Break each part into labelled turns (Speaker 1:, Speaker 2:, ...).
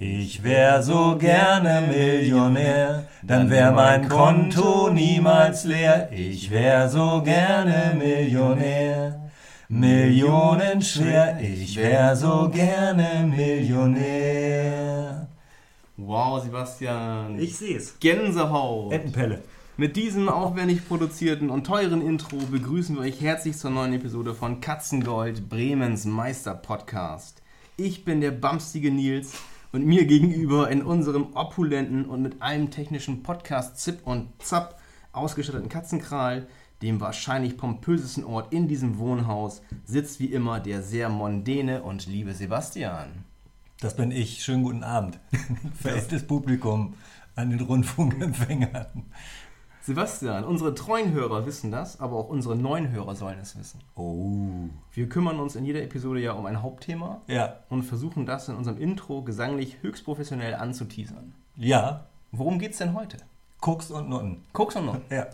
Speaker 1: Ich wär so gerne Millionär, dann wär mein Konto niemals leer. Ich wär so gerne Millionär, Millionen schwer. Ich wär so gerne Millionär.
Speaker 2: Wow, Sebastian.
Speaker 1: Ich seh's.
Speaker 2: Gänsehaut.
Speaker 1: Entenpelle.
Speaker 2: Mit diesem aufwendig produzierten und teuren Intro begrüßen wir euch herzlich zur neuen Episode von Katzengold, Bremens Meister-Podcast. Ich bin der bamstige Nils und mir gegenüber in unserem opulenten und mit allem technischen Podcast Zip und Zap ausgestatteten Katzenkral, dem wahrscheinlich pompösesten Ort in diesem Wohnhaus, sitzt wie immer der sehr mondäne und liebe Sebastian.
Speaker 1: Das bin ich. Schönen guten Abend. Verehrtes Publikum an den Rundfunkempfängern.
Speaker 2: Sebastian, unsere treuen Hörer wissen das, aber auch unsere neuen Hörer sollen es wissen.
Speaker 1: Oh.
Speaker 2: Wir kümmern uns in jeder Episode ja um ein Hauptthema
Speaker 1: Ja.
Speaker 2: und versuchen das in unserem Intro gesanglich höchst professionell anzuteasern.
Speaker 1: Ja.
Speaker 2: Worum geht's denn heute?
Speaker 1: Koks und Nutten.
Speaker 2: Guck's noch.
Speaker 1: Ja.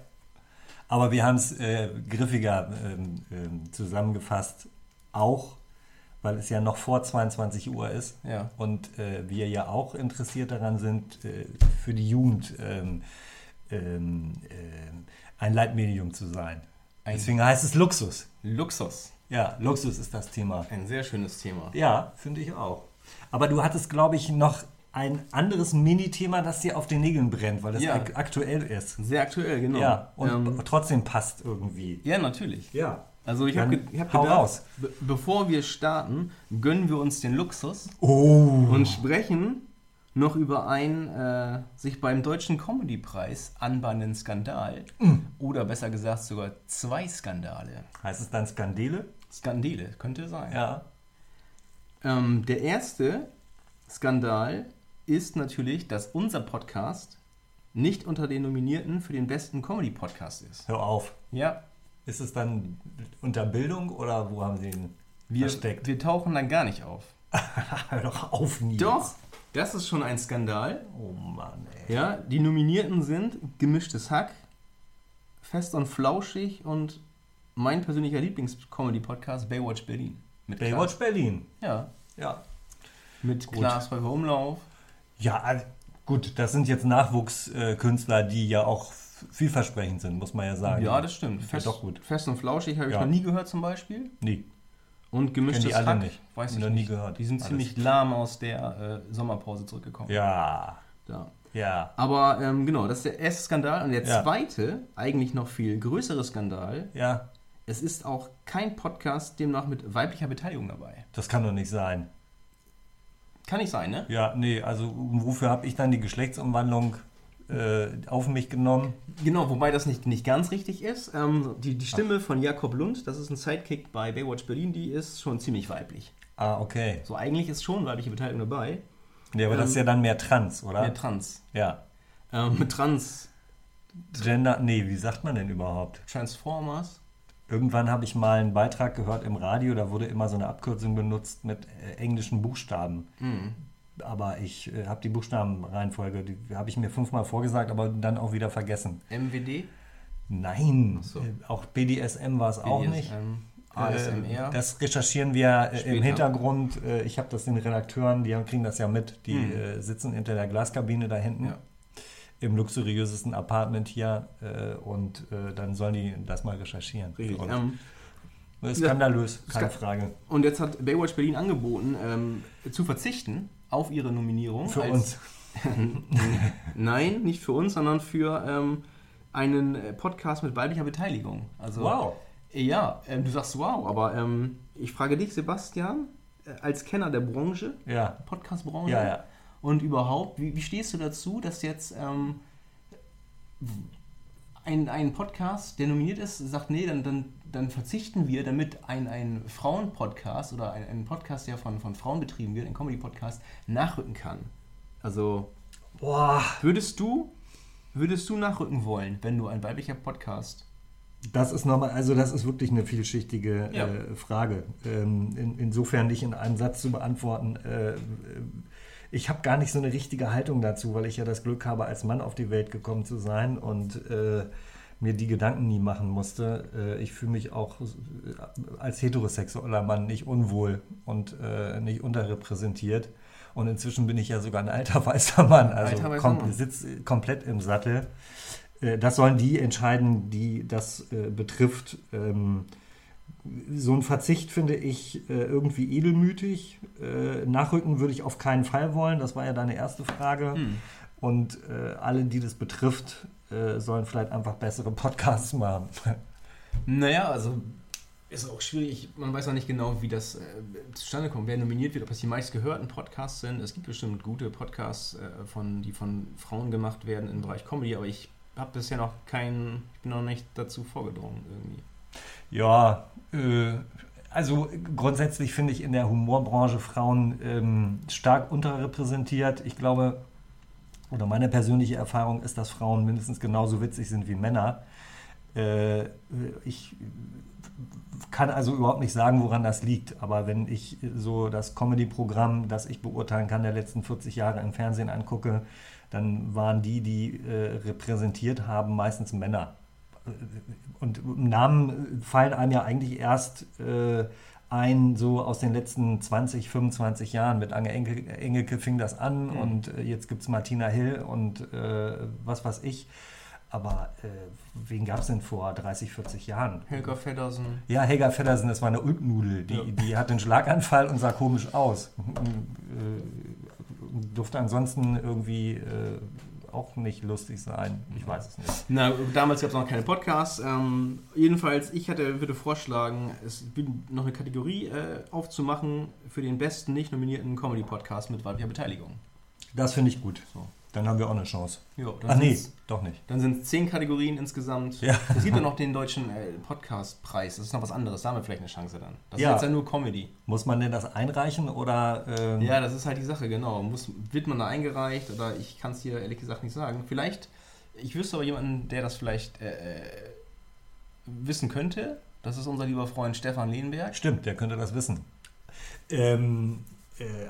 Speaker 1: Aber wir haben es äh, griffiger ähm, ähm, zusammengefasst, auch weil es ja noch vor 22 Uhr ist
Speaker 2: Ja.
Speaker 1: und äh, wir ja auch interessiert daran sind, äh, für die Jugend ähm, ähm, ähm, ein Leitmedium zu sein.
Speaker 2: Ein-
Speaker 1: Deswegen heißt es Luxus.
Speaker 2: Luxus.
Speaker 1: Ja, Luxus ist das Thema.
Speaker 2: Ein sehr schönes Thema.
Speaker 1: Ja, finde ich auch. Aber du hattest, glaube ich, noch ein anderes Mini-Thema, das dir auf den Nägeln brennt, weil das
Speaker 2: Ja.
Speaker 1: ak aktuell ist.
Speaker 2: Sehr aktuell, genau.
Speaker 1: Ja, und
Speaker 2: ähm,
Speaker 1: trotzdem passt irgendwie.
Speaker 2: ja natürlich.
Speaker 1: Ja.
Speaker 2: Also ich habe ge hab gedacht,
Speaker 1: raus.
Speaker 2: be bevor wir starten, gönnen wir uns den Luxus
Speaker 1: Oh.
Speaker 2: und sprechen noch über einen äh, sich beim Deutschen Comedy-Preis anbahnenden Skandal.
Speaker 1: Mm.
Speaker 2: Oder besser gesagt sogar zwei Skandale.
Speaker 1: Heißt es dann Skandele?
Speaker 2: Skandale, könnte sein.
Speaker 1: Ja.
Speaker 2: Ähm, der erste Skandal ist natürlich, dass unser Podcast nicht unter den Nominierten für den besten Comedy-Podcast ist.
Speaker 1: Hör auf.
Speaker 2: Ja,
Speaker 1: Ist es dann unter Bildung oder wo haben sie ihn
Speaker 2: wir,
Speaker 1: versteckt?
Speaker 2: wir tauchen dann gar nicht auf.
Speaker 1: Hör doch auf, Nils.
Speaker 2: Doch, das ist schon ein Skandal.
Speaker 1: Oh Mann, ey.
Speaker 2: Ja, die Nominierten sind Gemischtes Hack, Fest und Flauschig und mein persönlicher Lieblings-Comedy-Podcast Baywatch Berlin. Mit
Speaker 1: Baywatch Berlin.
Speaker 2: Klaas, ja,
Speaker 1: Ja.
Speaker 2: mit
Speaker 1: Gut.
Speaker 2: Klaas Umlauf.
Speaker 1: Ja, also, gut, das sind jetzt Nachwuchskünstler, die ja auch vielversprechend sind, muss man ja sagen.
Speaker 2: Ja, das stimmt.
Speaker 1: Ja,
Speaker 2: Fest,
Speaker 1: doch gut.
Speaker 2: Fest und Flauschig habe ich
Speaker 1: Ja.
Speaker 2: noch nie gehört zum Beispiel.
Speaker 1: Nee.
Speaker 2: Und Gemischtes
Speaker 1: Kennen die alle
Speaker 2: Hack,
Speaker 1: nicht.
Speaker 2: weiß ich
Speaker 1: Noch nie gehört.
Speaker 2: Die sind
Speaker 1: Alles.
Speaker 2: ziemlich lahm aus der äh, Sommerpause zurückgekommen.
Speaker 1: Ja.
Speaker 2: Ja.
Speaker 1: Ja.
Speaker 2: Aber ähm, genau, das ist der erste Skandal. Und der
Speaker 1: Ja.
Speaker 2: zweite, eigentlich noch viel größere Skandal,
Speaker 1: Ja.
Speaker 2: es ist auch kein Podcast demnach mit weiblicher Beteiligung dabei.
Speaker 1: Das kann doch nicht sein.
Speaker 2: Kann nicht sein, ne?
Speaker 1: Ja, nee, also wofür habe ich dann die Geschlechtsumwandlung äh, auf mich genommen?
Speaker 2: Genau, wobei das nicht, nicht ganz richtig ist. Ähm, die, die Stimme von Jakob Lund, das ist ein Sidekick bei Baywatch Berlin, die ist schon ziemlich weiblich.
Speaker 1: Ah, okay.
Speaker 2: So, eigentlich ist schon weibliche Beteiligung dabei.
Speaker 1: Nee, aber das ist ja dann mehr trans, oder?
Speaker 2: Mehr Trans.
Speaker 1: ja.
Speaker 2: Ähm, mit Trans
Speaker 1: Gender, nee, wie sagt man denn überhaupt?
Speaker 2: Transformers.
Speaker 1: Irgendwann habe ich mal einen Beitrag gehört im Radio, da wurde immer so eine Abkürzung benutzt mit äh, englischen Buchstaben.
Speaker 2: Mhm.
Speaker 1: Aber ich äh, habe die Buchstabenreihenfolge, die habe ich mir fünfmal vorgesagt, aber dann auch wieder vergessen.
Speaker 2: MWD.
Speaker 1: Nein,
Speaker 2: so.
Speaker 1: äh, auch BDSM war es auch nicht.
Speaker 2: BDSM,
Speaker 1: Äh,
Speaker 2: ASMR.
Speaker 1: Das recherchieren wir äh, im
Speaker 2: Später.
Speaker 1: Hintergrund. Äh, Ich habe das den Redakteuren, die kriegen das ja mit. Die äh, sitzen hinter der Glaskabine da hinten.
Speaker 2: Ja.
Speaker 1: Im luxuriösesten Apartment hier. äh, Und äh, dann sollen die das mal recherchieren.
Speaker 2: Richtig. Ähm,
Speaker 1: skandalös, keine Frage.
Speaker 2: und jetzt hat Baywatch Berlin angeboten, ähm, zu verzichten auf ihre Nominierung.
Speaker 1: Für uns.
Speaker 2: Nein, nicht für uns, sondern für ähm, einen äh, Podcast mit weiblicher Beteiligung. Also,
Speaker 1: Wow.
Speaker 2: Ja, ähm, du sagst wow, aber ähm, ich frage dich, Sebastian, äh, als Kenner der Branche,
Speaker 1: Ja,
Speaker 2: Podcast-Branche,
Speaker 1: ja, ja.
Speaker 2: und überhaupt, wie, wie stehst du dazu, dass jetzt ähm, ein, ein Podcast, der nominiert ist, sagt, nee, dann, dann, dann verzichten wir, damit ein, ein Frauen-Podcast oder ein, ein Podcast, der von, von Frauen betrieben wird, ein Comedy-Podcast, nachrücken kann. Also,
Speaker 1: Boah.
Speaker 2: würdest du, würdest du nachrücken wollen, wenn du ein weiblicher Podcast
Speaker 1: Das ist nochmal, also das ist wirklich eine vielschichtige
Speaker 2: Ja.
Speaker 1: äh, Frage. Ähm, in, insofern nicht in einem Satz zu beantworten. Äh, ich habe gar nicht so eine richtige Haltung dazu, weil ich ja das Glück habe, als Mann auf die Welt gekommen zu sein und äh, mir die Gedanken nie machen musste. Äh, ich fühle mich auch äh, als heterosexueller Mann nicht unwohl und äh, nicht unterrepräsentiert. Und inzwischen bin ich ja sogar ein alter weißer Mann, also
Speaker 2: Alter weißer
Speaker 1: kom sitze komplett im Sattel. Äh, Das sollen die entscheiden, die das äh, betrifft. Ähm, so ein Verzicht finde ich äh, irgendwie edelmütig. Äh, nachrücken würde ich auf keinen Fall wollen. Das war ja deine erste Frage.
Speaker 2: Hm.
Speaker 1: Und äh, alle, die das betrifft, äh, sollen vielleicht einfach bessere Podcasts machen.
Speaker 2: Naja, also ist auch schwierig. Man weiß auch nicht genau, wie das äh, zustande kommt, wer nominiert wird, ob das die meistgehörten Podcasts sind. Es gibt bestimmt gute Podcasts, äh, von, die von Frauen gemacht werden im Bereich Comedy, aber ich habe bisher noch keinen, ich bin noch nicht dazu vorgedrungen irgendwie.
Speaker 1: Ja, äh, also grundsätzlich finde ich in der Humorbranche Frauen ähm, stark unterrepräsentiert. Ich glaube, oder meine persönliche Erfahrung ist, dass Frauen mindestens genauso witzig sind wie Männer. Äh, ich kann also überhaupt nicht sagen, woran das liegt. Aber wenn ich so das Comedy-Programm, das ich beurteilen kann, der letzten 40 Jahre im Fernsehen angucke, dann waren die, die äh, repräsentiert haben, meistens Männer. Und Namen fallen einem ja eigentlich erst äh, ein, so aus den letzten 20, 25 Jahren. Mit Ange Engelke, Engelke fing das an
Speaker 2: Mhm.
Speaker 1: und äh, jetzt gibt es Martina Hill und äh, was weiß ich. Aber äh, wen gab es denn vor 30, 40 Jahren?
Speaker 2: Helga Feddersen.
Speaker 1: Ja, Helga Feddersen, das war eine Ulknudel. Die,
Speaker 2: Ja.
Speaker 1: die hatte einen Schlaganfall und sah komisch aus. äh, durfte ansonsten irgendwie äh, auch nicht lustig sein. Ich weiß es nicht.
Speaker 2: Na, damals gab es noch keine Podcasts. Ähm, jedenfalls, ich hatte, würde vorschlagen, es noch eine Kategorie äh, aufzumachen für den besten nicht nominierten Comedy-Podcast mit weiblicher Beteiligung.
Speaker 1: Das finde ich gut.
Speaker 2: So.
Speaker 1: Dann haben wir auch eine Chance.
Speaker 2: Jo,
Speaker 1: Ach nee, doch nicht.
Speaker 2: Dann sind es zehn Kategorien insgesamt.
Speaker 1: Ja.
Speaker 2: Es gibt ja noch den deutschen äh, Podcast-Preis. Das ist noch was anderes. Da haben wir vielleicht eine Chance dann. Das
Speaker 1: Ja.
Speaker 2: ist jetzt ja nur Comedy.
Speaker 1: Muss man denn das einreichen oder? ähm,
Speaker 2: Ja, das ist halt die Sache, genau. Muss, wird man da eingereicht oder ich kann es hier ehrlich gesagt nicht sagen. Vielleicht, ich wüsste aber jemanden, der das vielleicht äh, äh, wissen könnte. Das ist unser lieber Freund Stefan Lehnberg.
Speaker 1: Stimmt, der könnte das wissen. Ähm, äh,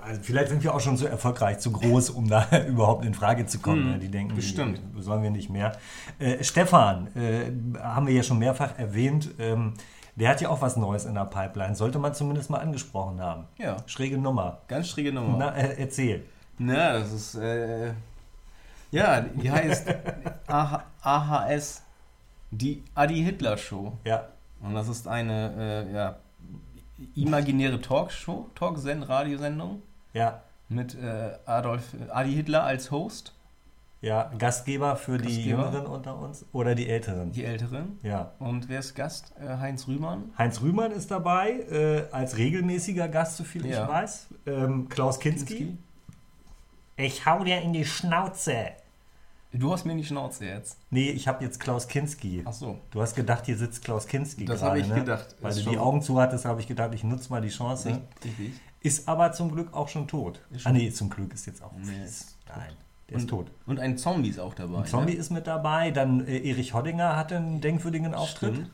Speaker 1: also vielleicht sind wir auch schon zu erfolgreich, zu groß, um da überhaupt in Frage zu kommen.
Speaker 2: Hm,
Speaker 1: ne? die denken,
Speaker 2: bestimmt.
Speaker 1: die sollen wir nicht mehr. Äh, Stefan, äh, haben wir ja schon mehrfach erwähnt, ähm, der hat ja auch was Neues in der Pipeline. Sollte man zumindest mal angesprochen haben.
Speaker 2: Ja,
Speaker 1: Schräge Nummer.
Speaker 2: ganz schräge Nummer.
Speaker 1: Na, äh, erzähl.
Speaker 2: Na, das ist, äh, ja, die heißt AH AHS, die Adi Hitler Show.
Speaker 1: Ja,
Speaker 2: Und das ist eine, äh, ja, imaginäre Talkshow, Talksend, Radiosendung
Speaker 1: ja,
Speaker 2: mit äh, Adolf, Adi Hitler als Host,
Speaker 1: ja. Gastgeber für die
Speaker 2: Gastgeber.
Speaker 1: Jüngeren unter uns oder die Älteren.
Speaker 2: die Älteren.
Speaker 1: Ja.
Speaker 2: Und wer ist Gast? Äh, Heinz Rühmann.
Speaker 1: Heinz Rühmann ist dabei, äh, als regelmäßiger Gast, soviel
Speaker 2: Ja.
Speaker 1: ich weiß. Ähm, Klaus Kinski. Ich hau dir in die Schnauze.
Speaker 2: Du hast mir in die Schnauze jetzt.
Speaker 1: Nee, ich habe jetzt Klaus Kinski.
Speaker 2: Ach so.
Speaker 1: Du hast gedacht, hier sitzt Klaus Kinski
Speaker 2: Das habe ich
Speaker 1: ne?
Speaker 2: gedacht.
Speaker 1: Weil du die Augen zu hattest, habe ich gedacht, ich nutze mal die Chance.
Speaker 2: Richtig.
Speaker 1: Ist aber zum Glück auch schon tot.
Speaker 2: Ist
Speaker 1: ah
Speaker 2: schon-
Speaker 1: nee, zum Glück ist jetzt auch
Speaker 2: Nee,
Speaker 1: fies. Nein, der
Speaker 2: Und,
Speaker 1: ist tot.
Speaker 2: und ein Zombie ist auch dabei.
Speaker 1: Ein Zombie
Speaker 2: ne?
Speaker 1: ist mit dabei, dann äh, Erich Hoddinger hatte einen denkwürdigen Auftritt.
Speaker 2: Stimmt.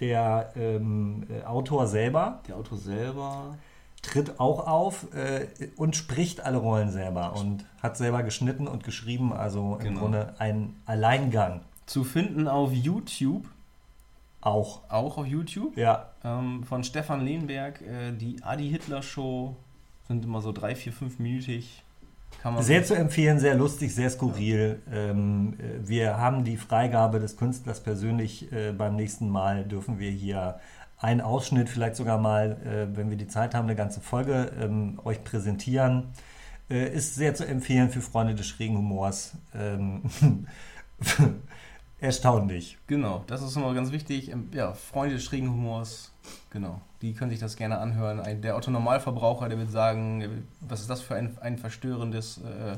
Speaker 1: Der ähm, äh, Autor selber
Speaker 2: Der Autor selber.
Speaker 1: Tritt auch auf äh, und spricht alle Rollen selber und hat selber geschnitten und geschrieben, also im
Speaker 2: Genau.
Speaker 1: Grunde ein Alleingang
Speaker 2: Zu finden auf YouTube,
Speaker 1: auch.
Speaker 2: auch auf YouTube,
Speaker 1: Ja,
Speaker 2: ähm, von Stefan Lehnberg, äh, die Adi Hitler Show. Sind immer so drei, vier, fünf minütig. Kann man
Speaker 1: sehr zu empfehlen, sehr lustig, sehr skurril. Ähm, äh, wir haben die Freigabe des Künstlers persönlich. Äh, beim nächsten Mal dürfen wir hier einen Ausschnitt, vielleicht sogar mal, äh, wenn wir die Zeit haben, eine ganze Folge ähm, euch präsentieren. Äh, ist sehr zu empfehlen für Freunde des schrägen Humors. Ähm, erstaunlich.
Speaker 2: Genau, das ist immer ganz wichtig. Ähm, Ja, Freunde des schrägen Humors, genau. Die können sich das gerne anhören. Ein, der Otto Normalverbraucher, der wird sagen, was ist das für ein, ein verstörendes äh,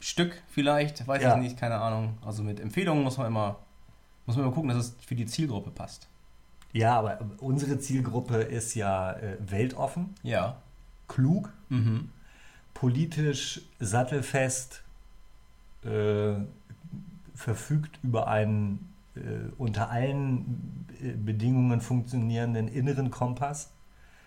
Speaker 2: Stück vielleicht, weiß
Speaker 1: Ja.
Speaker 2: ich nicht, keine Ahnung. Also mit Empfehlungen muss man immer, muss man immer gucken, dass es für die Zielgruppe passt.
Speaker 1: Ja, aber unsere Zielgruppe ist ja äh, weltoffen,
Speaker 2: Ja.
Speaker 1: klug,
Speaker 2: Mhm.
Speaker 1: politisch sattelfest, äh, verfügt über einen äh, unter allen äh, Bedingungen funktionierenden inneren Kompass.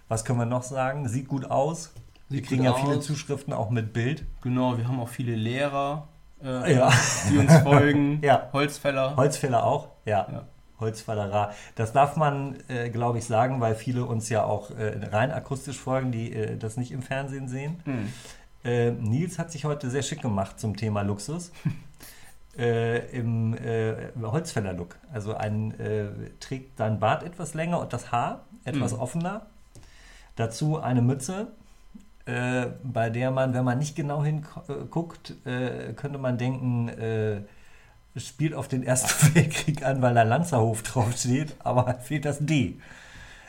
Speaker 1: Was können wir noch sagen? Sieht gut aus. Wir
Speaker 2: Sieht
Speaker 1: kriegen
Speaker 2: gut
Speaker 1: ja viele
Speaker 2: aus.
Speaker 1: Zuschriften auch mit Bild.
Speaker 2: Genau, wir haben auch viele Lehrer, äh,
Speaker 1: Ja.
Speaker 2: die uns folgen.
Speaker 1: Ja.
Speaker 2: Holzfäller.
Speaker 1: Holzfäller auch? Ja.
Speaker 2: Ja.
Speaker 1: Holzfällerer. Das darf man, äh, glaube ich, sagen, weil viele uns ja auch äh, rein akustisch folgen, die äh, das nicht im Fernsehen sehen.
Speaker 2: Hm.
Speaker 1: Äh, Nils hat sich heute sehr schick gemacht zum Thema Luxus. äh, Im äh, Holzfäller-Look. Also ein, trägt sein Bart etwas länger und das Haar etwas
Speaker 2: Mhm.
Speaker 1: offener. Dazu eine Mütze, bei der man, wenn man nicht genau hinguckt, könnte man denken, spielt auf den Ersten Weltkrieg an, weil da Lanzerhof draufsteht, aber fehlt das D.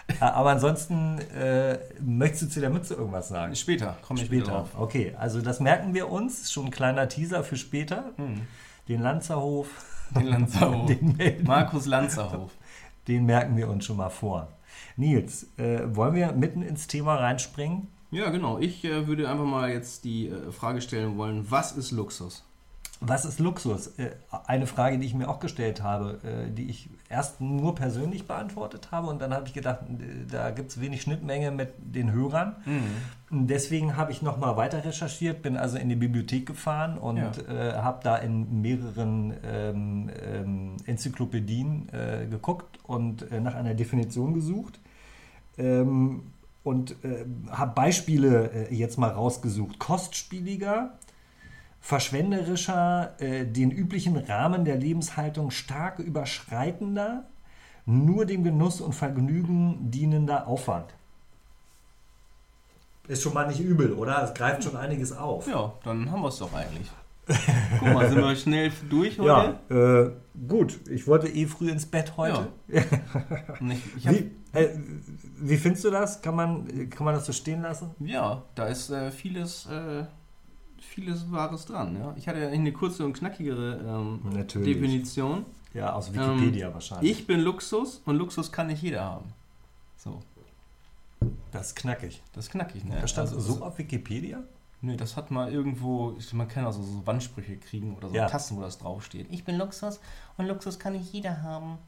Speaker 1: Äh, Aber ansonsten äh, möchtest du zu der Mütze irgendwas sagen?
Speaker 2: Später, komme ich
Speaker 1: Später.
Speaker 2: drauf.
Speaker 1: Okay, also das merken wir uns. Schon ein kleiner Teaser für später.
Speaker 2: Hm.
Speaker 1: Den Lanzerhof,
Speaker 2: Den Lanzerhof.
Speaker 1: den,
Speaker 2: Markus Lanzerhof.
Speaker 1: den merken wir uns schon mal vor. Nils, äh, wollen wir mitten ins Thema reinspringen?
Speaker 2: Ja, genau. Ich äh, würde einfach mal jetzt die äh, Frage stellen wollen, was ist Luxus?
Speaker 1: Was ist Luxus? Äh, eine Frage, die ich mir auch gestellt habe, äh, die ich erst nur persönlich beantwortet habe und dann habe ich gedacht, äh, da gibt es wenig Schnittmenge mit den Hörern. Und Deswegen habe ich nochmal weiter recherchiert, bin also in die Bibliothek gefahren und
Speaker 2: Ja.
Speaker 1: äh, habe da in mehreren ähm, ähm, Enzyklopädien äh, geguckt und äh, nach einer Definition gesucht. Ähm, und habe Beispiele jetzt mal rausgesucht. Kostspieliger, verschwenderischer, äh, den üblichen Rahmen der Lebenshaltung stark überschreitender, nur dem Genuss und Vergnügen dienender Aufwand. Ist schon mal nicht übel, oder? Es greift schon einiges auf.
Speaker 2: Ja, dann haben wir es doch eigentlich. Guck mal, sind wir schnell durch
Speaker 1: Ja,
Speaker 2: heute?
Speaker 1: äh, gut. Ich wollte eh früh ins Bett heute.
Speaker 2: Und Ich, ich hab,
Speaker 1: Wie, äh, wie findest du das? Kann man, kann man das so stehen lassen?
Speaker 2: ja, da ist äh, vieles, äh, vieles Wahres dran. Ja? Ich hatte ja eine kurze und knackigere ähm. Definition.
Speaker 1: Ja, aus Wikipedia wahrscheinlich.
Speaker 2: Ich bin Luxus und Luxus kann nicht jeder haben. So,
Speaker 1: Das ist knackig.
Speaker 2: das ist knackig, ne?
Speaker 1: Das stand
Speaker 2: Also,
Speaker 1: so auf Wikipedia?
Speaker 2: Nö, das hat mal irgendwo, man kann also so Wandsprüche kriegen oder so
Speaker 1: Ja.
Speaker 2: Tassen, wo das draufsteht. Ich bin Luxus und Luxus kann nicht jeder haben.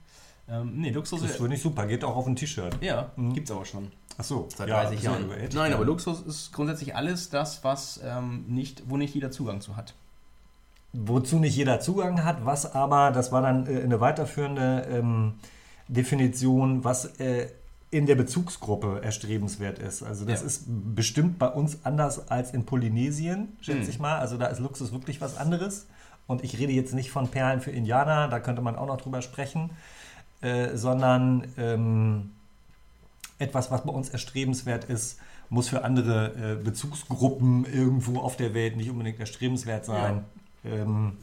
Speaker 2: Ähm, nee, Luxus
Speaker 1: Das
Speaker 2: ist.
Speaker 1: finde ich super. Geht auch auf ein T-Shirt.
Speaker 2: Ja,
Speaker 1: Mhm.
Speaker 2: gibt's aber schon.
Speaker 1: Ach so.
Speaker 2: Seit
Speaker 1: ja,
Speaker 2: 30
Speaker 1: ist ja
Speaker 2: Jahren.
Speaker 1: überältert.
Speaker 2: Nein, aber Luxus ist grundsätzlich alles das, was ähm, nicht, wo nicht jeder Zugang zu hat.
Speaker 1: Wozu nicht jeder Zugang hat, was aber, das war dann äh, eine weiterführende ähm, Definition, was äh, in der Bezugsgruppe erstrebenswert ist. Also das
Speaker 2: Ja.
Speaker 1: ist bestimmt bei uns anders als in Polynesien, schätze
Speaker 2: Mhm.
Speaker 1: ich mal. Also da ist Luxus wirklich was anderes. Und ich rede jetzt nicht von Perlen für Indianer, da könnte man auch noch drüber sprechen, äh, sondern ähm, etwas, was bei uns erstrebenswert ist, muss für andere äh, Bezugsgruppen irgendwo auf der Welt nicht unbedingt erstrebenswert sein. Ähm,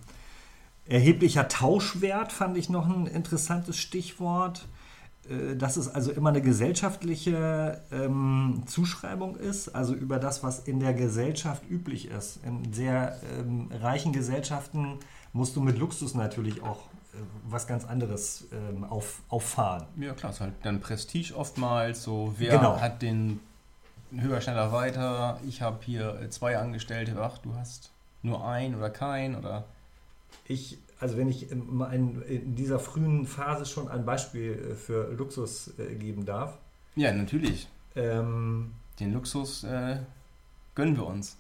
Speaker 1: erheblicher Tauschwert fand ich noch ein interessantes Stichwort. Äh, Dass es also immer eine gesellschaftliche ähm, Zuschreibung ist, also über das, was in der Gesellschaft üblich ist. In sehr ähm, reichen Gesellschaften musst du mit Luxus natürlich auch was ganz anderes ähm, auf, auffahren.
Speaker 2: Ja, klar, ist halt dann Prestige oftmals. So, wer
Speaker 1: Genau.
Speaker 2: hat den höher, schneller, weiter? Ich habe hier äh, zwei Angestellte. Ach, du hast nur ein oder kein oder.
Speaker 1: Ich, also wenn ich in, dieser frühen Phase schon ein Beispiel äh, für Luxus äh, geben darf.
Speaker 2: Ja, natürlich.
Speaker 1: Ähm,
Speaker 2: Den Luxus äh, gönnen wir uns.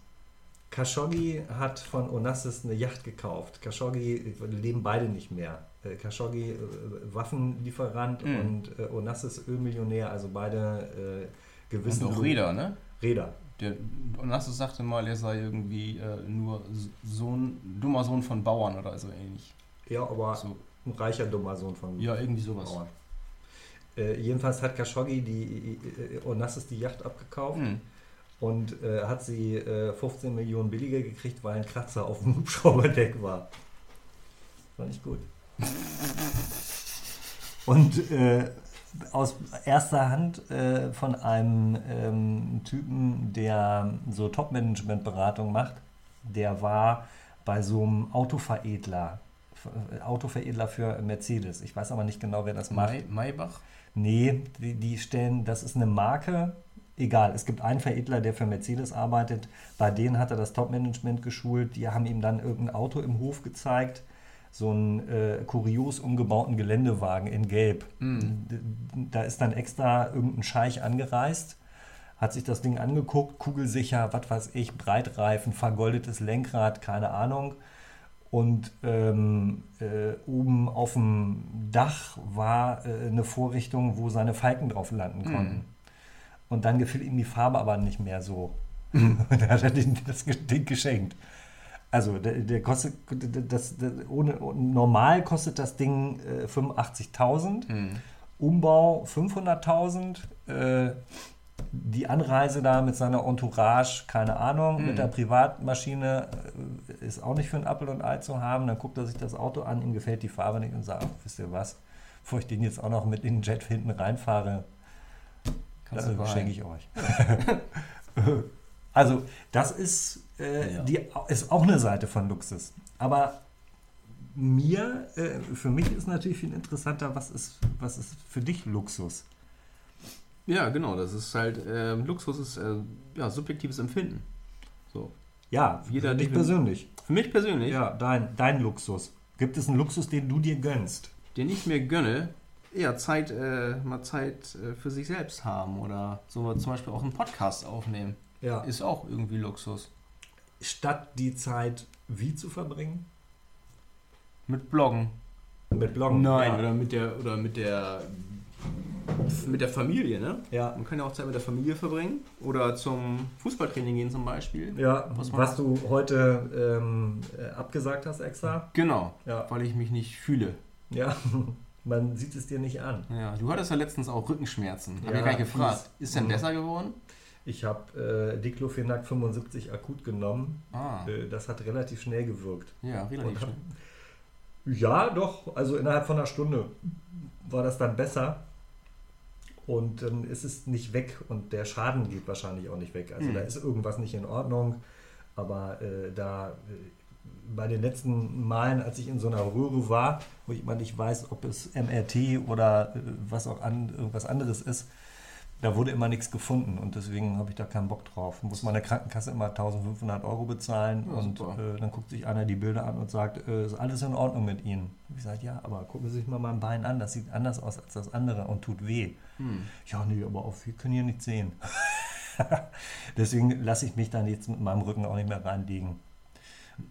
Speaker 1: Khashoggi hat von Onassis eine Yacht gekauft. Khashoggi leben beide nicht mehr. Äh, Khashoggi äh, Waffenlieferant
Speaker 2: Mhm.
Speaker 1: und äh, Onassis Ölmillionär, also beide äh, gewissen
Speaker 2: Und auch Räder, ne?
Speaker 1: Räder.
Speaker 2: Der Onassis sagte mal, er sei irgendwie äh, nur Sohn, dummer Sohn von Bauern oder so ähnlich.
Speaker 1: Ja, aber
Speaker 2: So,
Speaker 1: ein reicher dummer Sohn von
Speaker 2: ja, irgendwie sowas.
Speaker 1: Bauern. Äh, jedenfalls hat Khashoggi die Onassis die Yacht abgekauft.
Speaker 2: Hm.
Speaker 1: Und äh, hat sie äh, 15 Millionen billiger gekriegt, weil ein Kratzer auf dem Hubschrauberdeck war. Fand ich gut. Und äh, aus erster Hand äh, von einem ähm, Typen, der so Top-Management-Beratung macht, der war bei so einem Autoveredler, F- Autoveredler für Mercedes. Ich weiß aber nicht genau, wer das macht.
Speaker 2: Maybach?
Speaker 1: Nee, die, die stellen, das ist eine Marke. Egal, es gibt einen Veredler, der für Mercedes arbeitet. Bei denen hat er das Top-Management geschult. Die haben ihm dann irgendein Auto im Hof gezeigt. So einen äh, kurios umgebauten Geländewagen in Gelb.
Speaker 2: Hm.
Speaker 1: D- Da ist dann extra irgendein Scheich angereist, hat sich das Ding angeguckt, kugelsicher, was weiß ich, Breitreifen, vergoldetes Lenkrad, keine Ahnung. Und ähm, äh, oben auf dem Dach war äh, eine Vorrichtung, wo seine Falken drauf landen konnten.
Speaker 2: Mhm.
Speaker 1: Und dann gefiel ihm die Farbe aber nicht mehr so. Und dann hat er den, das Ding geschenkt. Also der, der kostet, das, das, ohne, normal kostet das Ding äh, 85.000,
Speaker 2: Mhm.
Speaker 1: Umbau 500.000, äh, die Anreise da mit seiner Entourage, keine Ahnung,
Speaker 2: Mhm.
Speaker 1: mit der Privatmaschine äh, ist auch nicht für ein Apfel und Ei zu haben. Dann guckt er sich das Auto an, ihm gefällt die Farbe nicht und sagt, ach, wisst ihr was, bevor ich den jetzt auch noch mit in den Jet hinten reinfahre,
Speaker 2: Kannst
Speaker 1: das
Speaker 2: du
Speaker 1: schenke ich euch. also, das ist, äh,
Speaker 2: Ja.
Speaker 1: die, ist auch eine Seite von Luxus. Aber mir, äh, für mich ist natürlich viel interessanter, was ist, was ist für dich Luxus?
Speaker 2: Ja, genau. Das ist halt, ähm, Luxus ist äh, ja, subjektives Empfinden. So.
Speaker 1: Ja,
Speaker 2: Jeder
Speaker 1: für dich persönlich.
Speaker 2: Für mich persönlich,
Speaker 1: Ja, dein, dein Luxus. Gibt es einen Luxus, den du dir gönnst?
Speaker 2: den ich mir gönne, eher Zeit, äh, mal Zeit äh, für sich selbst haben oder so zum Beispiel auch einen Podcast aufnehmen.
Speaker 1: Ja.
Speaker 2: Ist auch irgendwie Luxus.
Speaker 1: Statt die Zeit wie zu verbringen?
Speaker 2: Mit Bloggen.
Speaker 1: Mit Bloggen.
Speaker 2: Nein,
Speaker 1: ja.
Speaker 2: oder mit der oder mit der mit der Familie, ne?
Speaker 1: Ja.
Speaker 2: Man kann ja auch Zeit mit der Familie verbringen oder zum Fußballtraining gehen zum Beispiel.
Speaker 1: Ja,
Speaker 2: Was
Speaker 1: was, du heute ähm, äh, abgesagt hast extra.
Speaker 2: Genau,
Speaker 1: Ja.
Speaker 2: weil ich mich nicht fühle.
Speaker 1: Ja, man sieht es dir nicht an.
Speaker 2: Ja, du hattest ja letztens auch Rückenschmerzen. Hab
Speaker 1: Ja,
Speaker 2: ich gar nicht gefragt. Ist denn
Speaker 1: Mhm.
Speaker 2: besser geworden?
Speaker 1: Ich habe äh, Diclofenac 75 akut genommen.
Speaker 2: Ah,
Speaker 1: Äh, das hat relativ schnell gewirkt.
Speaker 2: ja, relativ
Speaker 1: hab-
Speaker 2: schnell.
Speaker 1: Ja, doch. Also innerhalb von einer Stunde war das dann besser. Und dann ist es nicht weg und der Schaden geht wahrscheinlich auch nicht weg. Also
Speaker 2: Hm.
Speaker 1: da ist irgendwas nicht in Ordnung. Aber äh, da äh, bei den letzten Malen, als ich in so einer Röhre war, wo ich mal nicht weiß, ob es MRT oder äh, was auch an, irgendwas anderes ist, da wurde immer nichts gefunden und deswegen habe ich da keinen Bock drauf. Muss meine Krankenkasse immer 1500 Euro bezahlen
Speaker 2: Ja,
Speaker 1: und äh, dann guckt sich einer die Bilder an und sagt, äh, ist alles in Ordnung mit Ihnen? Ich sage, ja, aber gucken Sie sich mal mein Bein an, das sieht anders aus als das andere und tut weh.
Speaker 2: Hm.
Speaker 1: Ja, nee, aber auf wir können hier nichts sehen. Deswegen lasse ich mich dann jetzt mit meinem Rücken auch nicht mehr reinlegen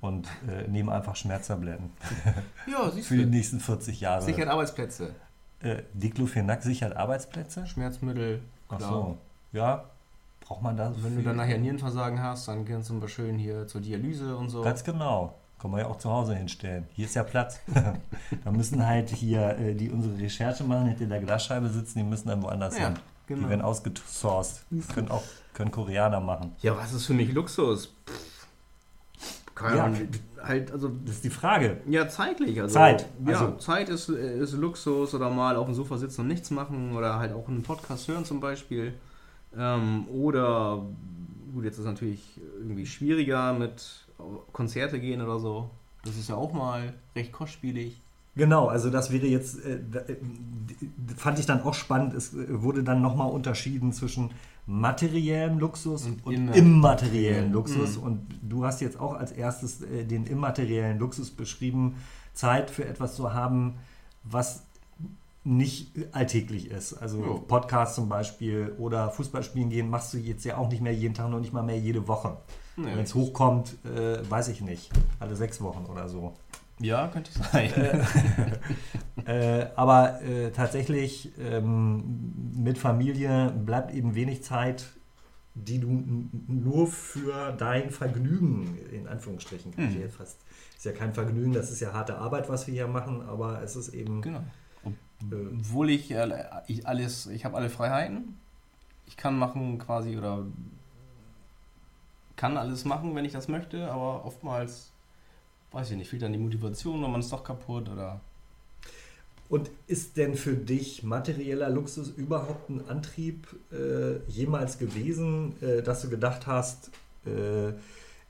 Speaker 1: und äh, nehme einfach Schmerztabletten
Speaker 2: Ja, siehst
Speaker 1: für die nächsten 40 Jahre.
Speaker 2: Sichert Arbeitsplätze.
Speaker 1: Äh, Diclofenac sichert Arbeitsplätze?
Speaker 2: Schmerzmittel.
Speaker 1: Ach
Speaker 2: klar.
Speaker 1: so. Ja, braucht man da so
Speaker 2: Wenn du dann nachher Nierenversagen hast, dann kannst du mal schön hier zur Dialyse und so.
Speaker 1: Ganz genau. Kann man ja auch zu Hause hinstellen. Hier ist ja Platz. da müssen halt hier, äh, die unsere Recherche machen, hinter der Glasscheibe sitzen, die müssen dann woanders
Speaker 2: Ja,
Speaker 1: hin. Die werden
Speaker 2: genau.
Speaker 1: ausgesourced. Können auch können Koreaner machen.
Speaker 2: Ja, was ist für mich Luxus? Pff, Keine
Speaker 1: Ja.
Speaker 2: Halt, also
Speaker 1: Das ist die Frage.
Speaker 2: Ja, zeitlich. Also,
Speaker 1: Zeit.
Speaker 2: Ja,
Speaker 1: Also-
Speaker 2: Zeit ist, ist Luxus oder mal auf dem Sofa sitzen und nichts machen oder halt auch einen Podcast hören zum Beispiel. Ähm, oder, gut, jetzt ist natürlich irgendwie schwieriger mit Konzerte gehen oder so. Das ist ja auch mal recht kostspielig.
Speaker 1: Genau, also das wäre jetzt, äh, äh, fand ich dann auch spannend, es äh, wurde dann nochmal unterschieden zwischen materiellem Luxus
Speaker 2: Und
Speaker 1: und, immateriellem Luxus.
Speaker 2: Mhm.
Speaker 1: Und du hast jetzt auch als erstes äh, den immateriellen Luxus beschrieben, Zeit für etwas zu haben, was nicht alltäglich ist. Also
Speaker 2: Jo.
Speaker 1: Podcast zum Beispiel oder Fußball spielen gehen machst du jetzt ja auch nicht mehr jeden Tag, noch nicht mal mehr jede Woche.
Speaker 2: Nee.
Speaker 1: Wenn es hochkommt, äh, weiß ich nicht, alle sechs Wochen oder so.
Speaker 2: Ja, könnte sein.
Speaker 1: Äh, aber äh, tatsächlich ähm, mit Familie bleibt eben wenig Zeit, die du nur für dein Vergnügen, in Anführungsstrichen, kann ich
Speaker 2: Mhm.
Speaker 1: jetzt fast, ist ja kein Vergnügen, das ist ja harte Arbeit, was wir hier machen, aber es ist eben,
Speaker 2: genau.
Speaker 1: äh,
Speaker 2: Obwohl ich, äh, ich alles, ich habe alle Freiheiten. Ich kann machen quasi oder kann alles machen, wenn ich das möchte, aber oftmals, weiß ich nicht, fehlt dann die Motivation oder man ist doch kaputt oder.
Speaker 1: Und ist denn für dich materieller Luxus überhaupt ein Antrieb äh, jemals gewesen, äh, dass du gedacht hast, äh,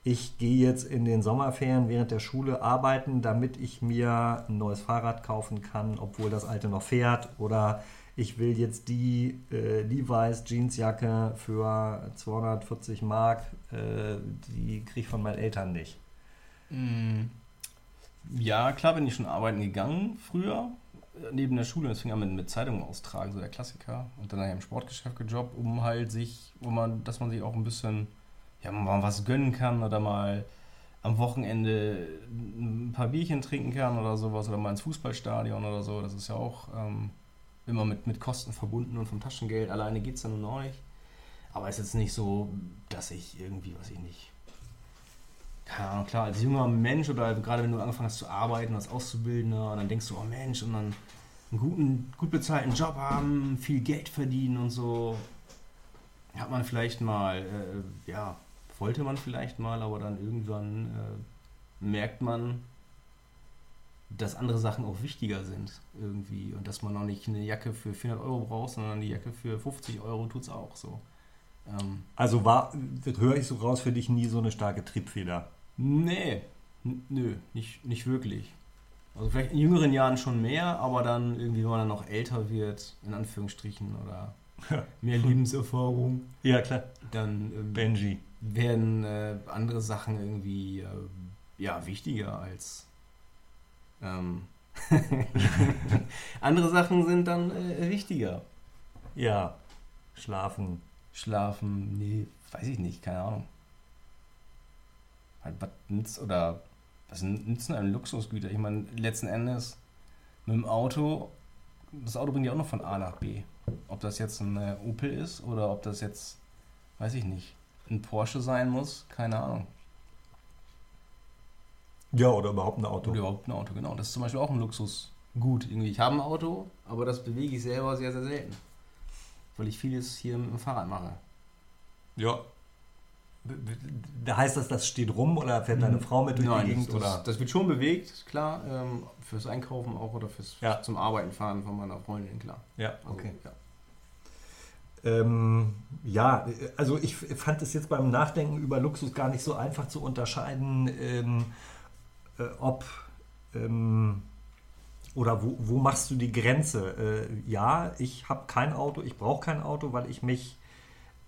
Speaker 1: ich gehe jetzt in den Sommerferien während der Schule arbeiten, damit ich mir ein neues Fahrrad kaufen kann, obwohl das alte noch fährt? Oder ich will jetzt die äh, Levi's Jeansjacke für 240 Mark, äh, die kriege ich von meinen Eltern nicht.
Speaker 2: Mm. Ja, klar bin ich schon arbeiten gegangen früher, äh, neben der Schule. Das fing an mit, Zeitungen austragen, so der Klassiker. Und dann im Sportgeschäft gejobbt, um halt sich, wo man, dass man sich auch ein bisschen, ja, mal was gönnen kann oder mal am Wochenende ein paar Bierchen trinken kann oder sowas oder mal ins Fußballstadion oder so. Das ist ja auch ähm, immer mit, mit Kosten verbunden und vom Taschengeld. Alleine geht es dann nun auch nicht. Aber es ist jetzt nicht so, dass ich irgendwie, weiß ich nicht, keine Ahnung, klar, als junger Mensch oder gerade wenn du angefangen hast zu arbeiten als Auszubildender und dann denkst du, oh Mensch, und dann einen guten, gut bezahlten Job haben, viel Geld verdienen und so, hat man vielleicht mal, äh, ja, wollte man vielleicht mal, aber dann irgendwann äh, merkt man, dass andere Sachen auch wichtiger sind irgendwie und dass man noch nicht eine Jacke für 400 Euro braucht, sondern die Jacke für 50 Euro tut es auch so.
Speaker 1: Ähm, also war, höre ich so raus, für dich nie so eine starke Triebfeder?
Speaker 2: Nee, nö, nicht, nicht wirklich. Also vielleicht in jüngeren Jahren schon mehr, aber dann irgendwie, wenn man dann noch älter wird, in Anführungsstrichen, oder mehr Lebenserfahrung.
Speaker 1: Ja, klar.
Speaker 2: Dann ähm,
Speaker 1: Benji.
Speaker 2: werden äh, andere Sachen irgendwie äh, ja, wichtiger als. Ähm, andere Sachen sind dann äh, wichtiger.
Speaker 1: Ja, schlafen.
Speaker 2: Schlafen, nee, weiß ich nicht, keine Ahnung halt, was nützt oder was nützen einem Luxusgüter? Ich meine, letzten Endes mit dem Auto, das Auto bringt ja auch noch von A nach B. Ob das jetzt ein Opel ist oder ob das jetzt, weiß ich nicht, ein Porsche sein muss, keine Ahnung.
Speaker 1: Ja, oder überhaupt ein Auto.
Speaker 2: Oder überhaupt ein Auto, genau. Das ist zum Beispiel auch ein Luxusgut. Irgendwie. Ich habe ein Auto, aber das bewege ich selber sehr, sehr selten. Weil ich vieles hier mit dem Fahrrad mache.
Speaker 1: Ja, heißt das, das steht rum oder fährt deine Frau mit durch
Speaker 2: Nein,
Speaker 1: die Gegend?
Speaker 2: Das,
Speaker 1: oder?
Speaker 2: das wird schon bewegt, klar. Ähm, fürs Einkaufen auch oder fürs ja. zum Arbeiten fahren von meiner Freundin, klar.
Speaker 1: Ja, also, okay. ja. Ähm, ja, also ich fand es jetzt beim Nachdenken über Luxus gar nicht so einfach zu unterscheiden, ähm, äh, ob ähm, oder wo, wo, machst du die Grenze? Äh, ja, ich habe kein Auto, ich brauche kein Auto, weil ich mich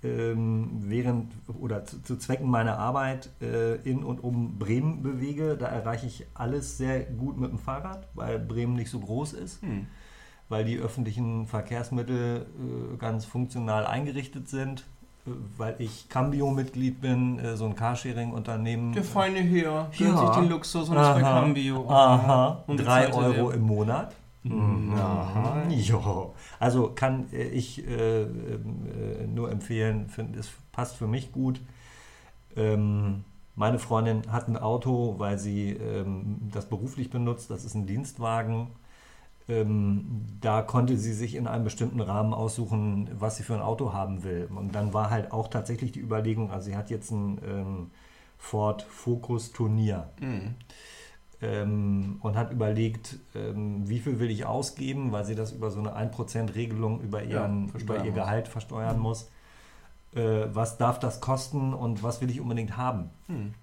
Speaker 1: während oder zu, zu, Zwecken meiner Arbeit äh, in und um Bremen bewege. Da erreiche ich alles sehr gut mit dem Fahrrad, weil Bremen nicht so groß ist. Hm. Weil die öffentlichen Verkehrsmittel äh, ganz funktional eingerichtet sind äh, weil ich Cambio-Mitglied bin, äh, so ein Carsharing-Unternehmen.
Speaker 2: Der feine Herr, ja. sich den Luxus und
Speaker 1: zwei Cambio. Aha, und drei Euro im Monat. Mhm. Ja, also kann äh, ich äh, äh, nur empfehlen, find, es passt für mich gut. Ähm, meine Freundin hat ein Auto, weil sie ähm, das beruflich benutzt. Das ist ein Dienstwagen. Ähm, da konnte sie sich in einem bestimmten Rahmen aussuchen, was sie für ein Auto haben will. Und dann war halt auch tatsächlich die Überlegung, also sie hat jetzt ein ähm, Ford Focus Turnier. Mhm ähm, und hat überlegt, ähm, wie viel will ich ausgeben, weil sie das über so eine 1%-Regelung über, ihren, ja, über ihr Gehalt versteuern mhm. muss. Äh, was darf das kosten und was will ich unbedingt haben? Mhm.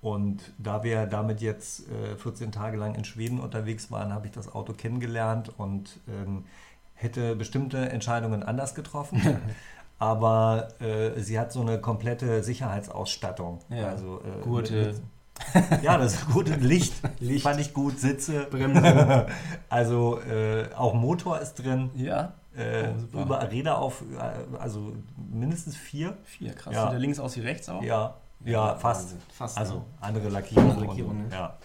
Speaker 1: Und da wir damit jetzt äh, 14 Tage lang in Schweden unterwegs waren, habe ich das Auto kennengelernt und ähm, hätte bestimmte Entscheidungen anders getroffen. Aber äh, sie hat so eine komplette Sicherheitsausstattung.
Speaker 2: Ja, also äh, Gurte.
Speaker 1: Ja, das ist gut. Licht, Licht. fand ich gut. Sitze, Bremse. also äh, auch Motor ist drin.
Speaker 2: Ja.
Speaker 1: Äh, oh, über Räder auf, äh, also mindestens vier.
Speaker 2: Vier, krass. Ja. Sieht der links aus wie rechts auch?
Speaker 1: Ja, ja, fast. fast. Also andere Lackierung. Andere Lackierung und, ja.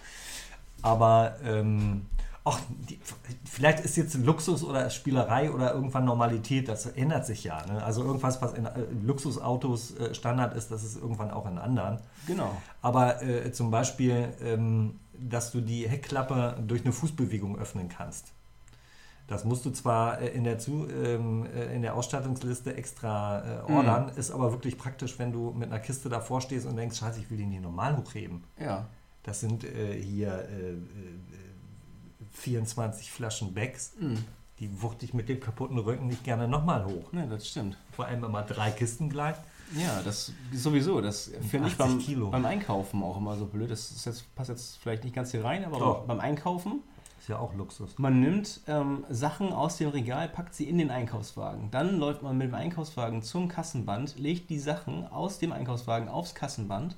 Speaker 1: Aber ähm, ach, die, vielleicht ist jetzt Luxus oder Spielerei oder irgendwann Normalität, das ändert sich ja. Ne? Also irgendwas, was in äh, Luxusautos äh, Standard ist, das ist irgendwann auch in anderen.
Speaker 2: Genau.
Speaker 1: Aber äh, zum Beispiel, ähm, dass du die Heckklappe durch eine Fußbewegung öffnen kannst. Das musst du zwar äh, in der, Zu, ähm, äh, in der Ausstattungsliste extra äh, ordern, mhm. ist aber wirklich praktisch, wenn du mit einer Kiste davor stehst und denkst, scheiße, ich will den hier normal hochheben.
Speaker 2: Ja.
Speaker 1: Das sind äh, hier 24 Flaschen Becks. Mhm. Die wuchte ich mit dem kaputten Rücken nicht gerne nochmal hoch.
Speaker 2: Ja, das stimmt.
Speaker 1: Vor allem immer drei Kisten gleich.
Speaker 2: Ja, das sowieso. Das finde ich beim, beim, Einkaufen auch immer so blöd. Das jetzt, passt jetzt vielleicht nicht ganz hier rein, aber Doch. beim Einkaufen.
Speaker 1: Ist ja auch Luxus.
Speaker 2: Man nimmt ähm, Sachen aus dem Regal, packt sie in den Einkaufswagen. Dann läuft man mit dem Einkaufswagen zum Kassenband, legt die Sachen aus dem Einkaufswagen aufs Kassenband.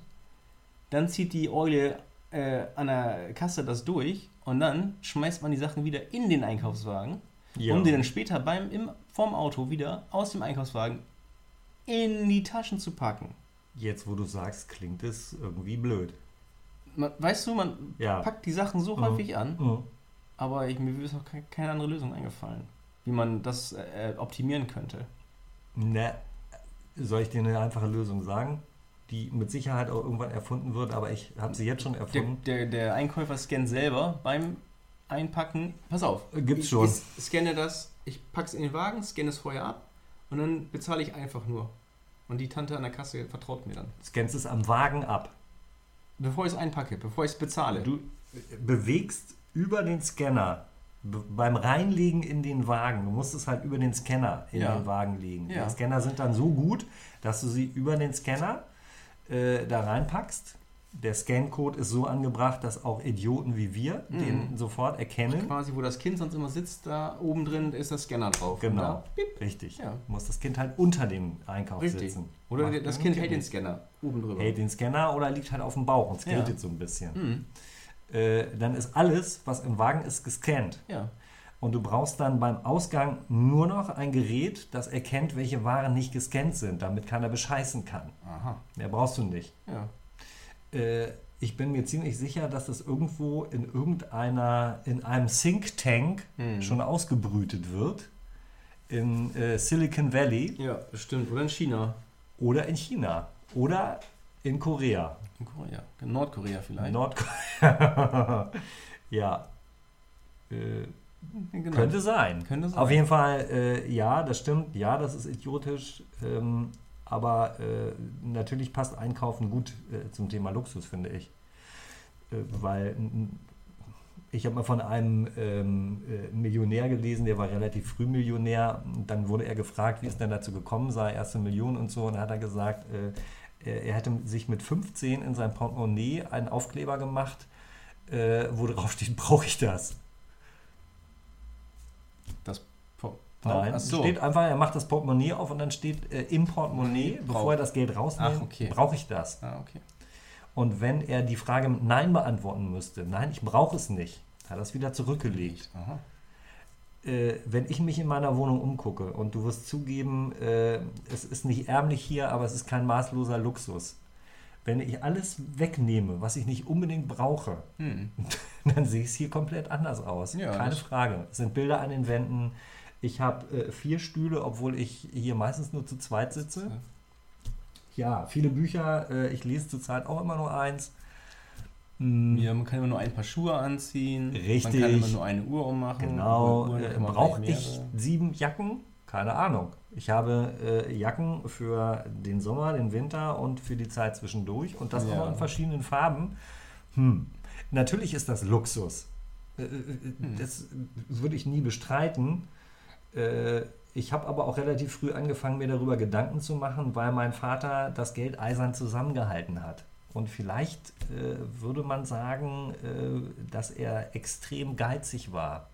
Speaker 2: Dann zieht die Eule äh, an der Kasse das durch und dann schmeißt man die Sachen wieder in den Einkaufswagen, ja. um die dann später beim, im, vorm Auto wieder aus dem Einkaufswagen in die Taschen zu packen.
Speaker 1: Jetzt, wo du sagst, klingt es irgendwie blöd.
Speaker 2: man, weißt du, man
Speaker 1: Ja.
Speaker 2: packt die Sachen so
Speaker 1: Mhm.
Speaker 2: häufig an,
Speaker 1: Mhm.
Speaker 2: aber ich, mir ist noch ke- keine andere Lösung eingefallen, wie man das äh, optimieren könnte.
Speaker 1: Ne, soll ich dir eine einfache Lösung sagen, die mit Sicherheit auch irgendwann erfunden wird, aber ich habe sie jetzt schon
Speaker 2: Der,
Speaker 1: erfunden.
Speaker 2: der, der Einkäufer scannt selber beim Einpacken. Pass auf.
Speaker 1: Äh, Gibt's
Speaker 2: ich,
Speaker 1: schon.
Speaker 2: Ich scanne das, ich pack's in den Wagen, scanne es vorher ab und dann bezahle ich einfach nur. Und die Tante an der Kasse vertraut mir dann.
Speaker 1: Scannst es am Wagen ab.
Speaker 2: Bevor ich es einpacke, bevor ich es bezahle.
Speaker 1: Du bewegst über den Scanner be- beim Reinlegen in den Wagen. Du musst es halt über den Scanner in
Speaker 2: Ja.
Speaker 1: den Wagen legen.
Speaker 2: Ja.
Speaker 1: Die Scanner sind dann so gut, dass du sie über den Scanner äh, da reinpackst. Der Scancode ist so angebracht, dass auch Idioten wie wir
Speaker 2: Mhm.
Speaker 1: den sofort erkennen.
Speaker 2: Quasi, wo das Kind sonst immer sitzt, da oben drin ist der Scanner drauf.
Speaker 1: Genau. Richtig.
Speaker 2: Ja.
Speaker 1: Muss das Kind halt unter dem Einkauf
Speaker 2: richtig.
Speaker 1: sitzen.
Speaker 2: Oder
Speaker 1: Macht
Speaker 2: das Kind hält den. Scanner oben drüber.
Speaker 1: hält den Scanner oder liegt halt auf dem Bauch und skatet
Speaker 2: Ja.
Speaker 1: so ein bisschen.
Speaker 2: Mhm.
Speaker 1: Äh, dann ist alles, was im Wagen ist, gescannt.
Speaker 2: Ja.
Speaker 1: Und du brauchst dann beim Ausgang nur noch ein Gerät, das erkennt, welche Waren nicht gescannt sind, damit keiner bescheißen kann.
Speaker 2: Aha.
Speaker 1: Mehr brauchst du nicht.
Speaker 2: Ja.
Speaker 1: Äh, ich bin mir ziemlich sicher, dass das irgendwo in irgendeiner, in einem Think Tank
Speaker 2: Mhm.
Speaker 1: schon ausgebrütet wird. In äh, Silicon Valley
Speaker 2: Ja, bestimmt. Oder in China.
Speaker 1: oder in China oder in Korea.
Speaker 2: In Korea. In Nordkorea vielleicht.
Speaker 1: Nordkorea. ja. Äh,
Speaker 2: Genau.
Speaker 1: Könnte sein.
Speaker 2: Könnte sein.
Speaker 1: Auf jeden Fall, äh, ja, das stimmt. Ja, das ist idiotisch. Ähm, aber äh, natürlich passt Einkaufen gut äh, zum Thema Luxus, finde ich. Äh, weil ich habe mal von einem ähm, äh, Millionär gelesen, der war relativ früh Millionär. Dann wurde er gefragt, wie es denn dazu gekommen sei, erste Million und so. Und dann hat er gesagt, äh, er, hätte sich mit 15 in sein Portemonnaie einen Aufkleber gemacht, wo drauf steht, brauche ich? Das Nein, es
Speaker 2: so.
Speaker 1: steht einfach, er macht das Portemonnaie auf und dann steht äh, im Portemonnaie,
Speaker 2: Brauch-
Speaker 1: bevor er das Geld rausnimmt,
Speaker 2: okay.
Speaker 1: brauche ich das.
Speaker 2: Ah, okay.
Speaker 1: Und wenn er die Frage mit Nein beantworten müsste, nein, ich brauche es nicht, hat er es wieder zurückgelegt. Äh, wenn ich mich in meiner Wohnung umgucke und du wirst zugeben, äh, es ist nicht ärmlich hier, aber es ist kein maßloser Luxus. Wenn ich alles wegnehme, was ich nicht unbedingt brauche,
Speaker 2: Hm.
Speaker 1: dann sehe ich es hier komplett anders aus.
Speaker 2: Ja,
Speaker 1: Keine Frage. Es sind Bilder an den Wänden. Ich habe äh, vier Stühle, obwohl ich hier meistens nur zu zweit sitze. Ja, viele Bücher. Äh, ich lese zurzeit auch immer nur eins. Mm,
Speaker 2: Ja, man kann immer nur ein paar Schuhe anziehen.
Speaker 1: Richtig.
Speaker 2: Man kann immer nur eine Uhr ummachen.
Speaker 1: Genau. Äh, Brauche ich sieben Jacken? Keine Ahnung. Ich habe äh, Jacken für den Sommer, den Winter und für die Zeit zwischendurch und das auch
Speaker 2: Ja.
Speaker 1: noch in verschiedenen Farben. Hm. Natürlich ist das Luxus. Äh, äh,
Speaker 2: Hm.
Speaker 1: Das würde ich nie bestreiten. Äh, Ich habe aber auch relativ früh angefangen, mir darüber Gedanken zu machen, weil mein Vater das Geld eisern zusammengehalten hat. Und vielleicht äh, würde man sagen, äh, dass er extrem geizig war.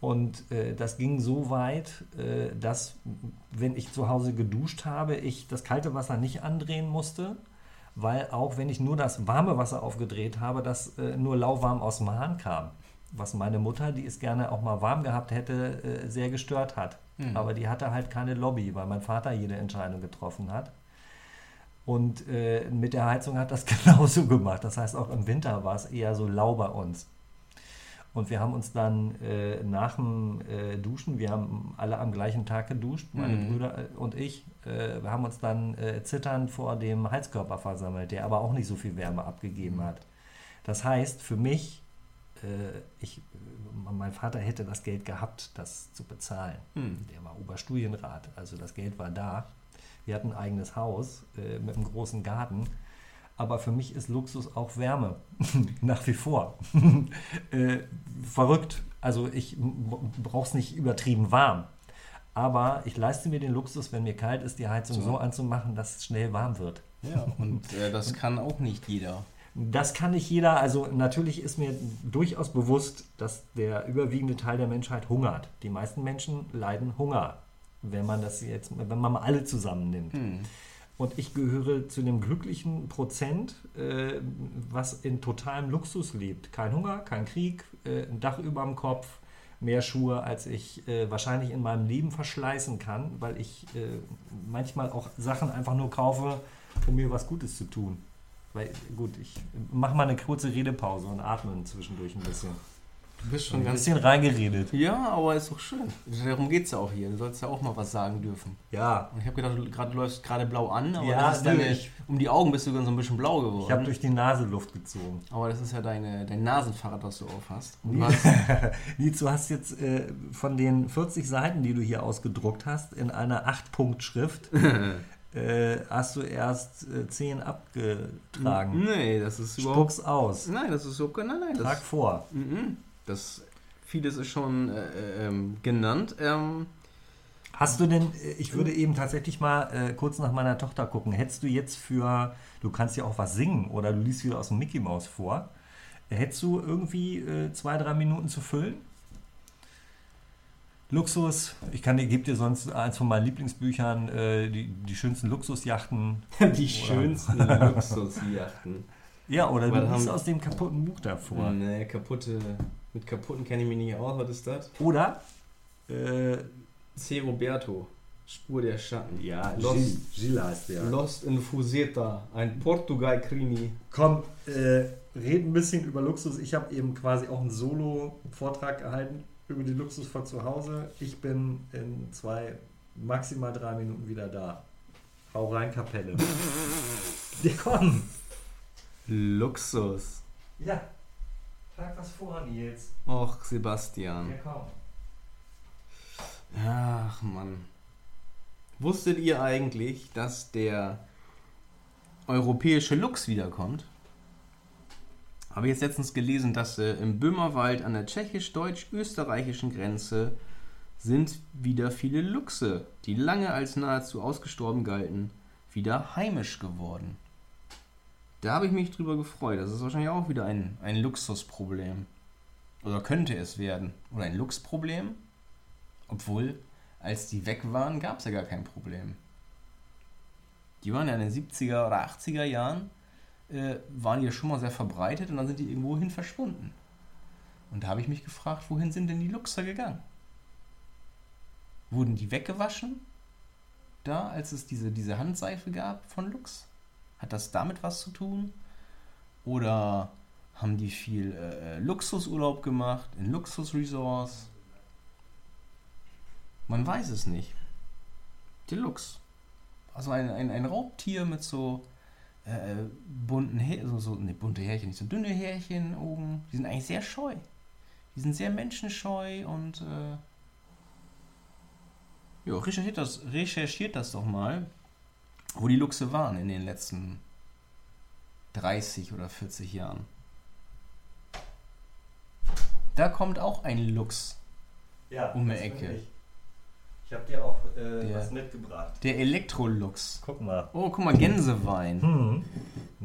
Speaker 1: Und äh, das ging so weit, äh, dass, wenn ich zu Hause geduscht habe, ich das kalte Wasser nicht andrehen musste, weil auch wenn ich nur das warme Wasser aufgedreht habe, das äh, nur lauwarm aus dem Hahn kam. Was meine Mutter, die es gerne auch mal warm gehabt hätte, äh, sehr gestört hat.
Speaker 2: Hm.
Speaker 1: Aber die hatte halt keine Lobby, weil mein Vater jede Entscheidung getroffen hat. Und äh, mit der Heizung hat das genauso gemacht. Das heißt, auch im Winter war es eher so lau bei uns. Und wir haben uns dann äh, nach dem äh, Duschen, wir haben alle am gleichen Tag geduscht, meine
Speaker 2: Mhm.
Speaker 1: Brüder äh, und ich, äh, wir haben uns dann zitternd vor dem Heizkörper versammelt, der aber auch nicht so viel Wärme abgegeben
Speaker 2: Mhm.
Speaker 1: hat. Das heißt, für mich, ich, äh, mein Vater hätte das Geld gehabt, das zu bezahlen.
Speaker 2: Hm.
Speaker 1: Der war Oberstudienrat, also das Geld war da. Wir hatten ein eigenes Haus äh, mit einem großen Garten. Aber für mich ist Luxus auch Wärme. Nach wie vor. äh, verrückt. Also ich brauche es nicht übertrieben warm. Aber ich leiste mir den Luxus, wenn mir kalt ist, die Heizung
Speaker 2: So.
Speaker 1: so, anzumachen, dass es schnell warm wird.
Speaker 2: Ja, und äh, das kann auch nicht jeder.
Speaker 1: Das kann nicht jeder. Also natürlich ist mir durchaus bewusst, dass der überwiegende Teil der Menschheit hungert. Die meisten Menschen leiden Hunger, wenn man das jetzt, wenn man mal alle zusammennimmt.
Speaker 2: Hm.
Speaker 1: Und ich gehöre zu dem glücklichen Prozent, äh, was in totalem Luxus lebt. Kein Hunger, kein Krieg, äh, ein Dach über dem Kopf, mehr Schuhe, als ich äh, wahrscheinlich in meinem Leben verschleißen kann, weil ich äh, manchmal auch Sachen einfach nur kaufe, um mir was Gutes zu tun. Weil, gut, ich mache mal eine kurze Redepause und atme zwischendurch ein bisschen.
Speaker 2: Du bist schon
Speaker 1: Ein bisschen reingeredet.
Speaker 2: Ja, aber ist doch schön. Darum geht es ja auch hier. Du sollst ja auch mal was sagen dürfen.
Speaker 1: Ja,
Speaker 2: Und ich habe gedacht, du gerade- du läufst gerade blau an, aber
Speaker 1: Ja,
Speaker 2: das ist deine,
Speaker 1: ich-
Speaker 2: um die Augen bist du dann so ein bisschen blau geworden.
Speaker 1: ich habe durch die Nase Luft gezogen.
Speaker 2: aber das ist ja deine, dein Nasenfahrrad, was du auf hast. Und hast
Speaker 1: du hast jetzt äh, von den 40 Seiten, die du hier ausgedruckt hast, in einer 8-Punkt-Schrift, äh, hast du erst äh, 10 abgetragen.
Speaker 2: Nee, das ist überhaupt.
Speaker 1: Spuck's aus.
Speaker 2: Nein, das ist überhaupt. Nein, nein.
Speaker 1: Trag
Speaker 2: Das,
Speaker 1: vor.
Speaker 2: Mhm. das vieles ist schon äh, äh, ähm, genannt. Ähm,
Speaker 1: Hast du denn, äh, ich würde eben tatsächlich mal äh, kurz nach meiner Tochter gucken, hättest du jetzt für, du kannst ja auch was singen oder du liest wieder aus dem Mickey Mouse vor, hättest du irgendwie äh, zwei, drei Minuten zu füllen? Luxus, ich kann dir, gebe dir sonst eins von meinen Lieblingsbüchern, äh, die, die schönsten Luxusjachten.
Speaker 2: die schönsten Luxusjachten.
Speaker 1: Ja, oder
Speaker 2: Weil
Speaker 1: du liest aus dem kaputten Buch davor.
Speaker 2: Nee, kaputte. Mit kaputten kenne ich mich nicht aus. Was ist das?
Speaker 1: Oder äh,
Speaker 2: C. Roberto. Spur der Schatten.
Speaker 1: ja,
Speaker 2: Lost,
Speaker 1: Gilles heißt der.
Speaker 2: Lost in Fuseta. Ein Portugal-Krimi.
Speaker 1: Komm, äh, red ein bisschen über Luxus. Ich habe eben quasi auch einen Solo-Vortrag gehalten über die Luxus von zu Hause. Ich bin in zwei, maximal drei Minuten wieder da. Hau rein, Kapelle. ja, komm.
Speaker 2: Luxus.
Speaker 1: Ja, trag was vor, Nils.
Speaker 2: Och, Sebastian.
Speaker 1: Ja, komm.
Speaker 2: Ach, Mann. Wusstet ihr eigentlich, dass der europäische Lux wiederkommt? Habe ich jetzt letztens gelesen, dass äh, im Böhmerwald an der tschechisch-deutsch-österreichischen Grenze sind wieder viele Luchse, die lange als nahezu ausgestorben galten, wieder heimisch geworden. Da habe ich mich drüber gefreut. Das ist wahrscheinlich auch wieder ein, ein Luxusproblem. Oder könnte es werden. Oder ein Luchsproblem. Obwohl, als die weg waren, gab es ja gar kein Problem. Die waren ja in den 70er oder 80er Jahren, äh, waren die ja schon mal sehr verbreitet und dann sind die irgendwohin verschwunden. Und da habe ich mich gefragt, wohin sind denn die Luchser gegangen? Wurden die weggewaschen? Da, als es diese, diese Handseife gab von Lux? Hat das damit was zu tun? Oder haben die viel äh, Luxusurlaub gemacht in Luxusresorts? Man weiß es nicht. Deluxe. Also ein, ein, ein Raubtier mit so äh, bunten Härchen, so, so, ne, bunte Härchen, nicht so dünne Härchen oben. Die sind eigentlich sehr scheu. Die sind sehr menschenscheu und äh, ja, recherchiert das, recherchiert das doch mal, wo die Luchse waren in den letzten 30 oder 40 Jahren. Da kommt auch ein Luchs.
Speaker 1: Ja,
Speaker 2: Um die Ecke.
Speaker 1: Ich, ich habe dir auch äh,
Speaker 2: Der-
Speaker 1: was mitgebracht.
Speaker 2: Der Elektrolux.
Speaker 1: Guck mal.
Speaker 2: Oh, guck mal, Gänsewein.
Speaker 1: Hm.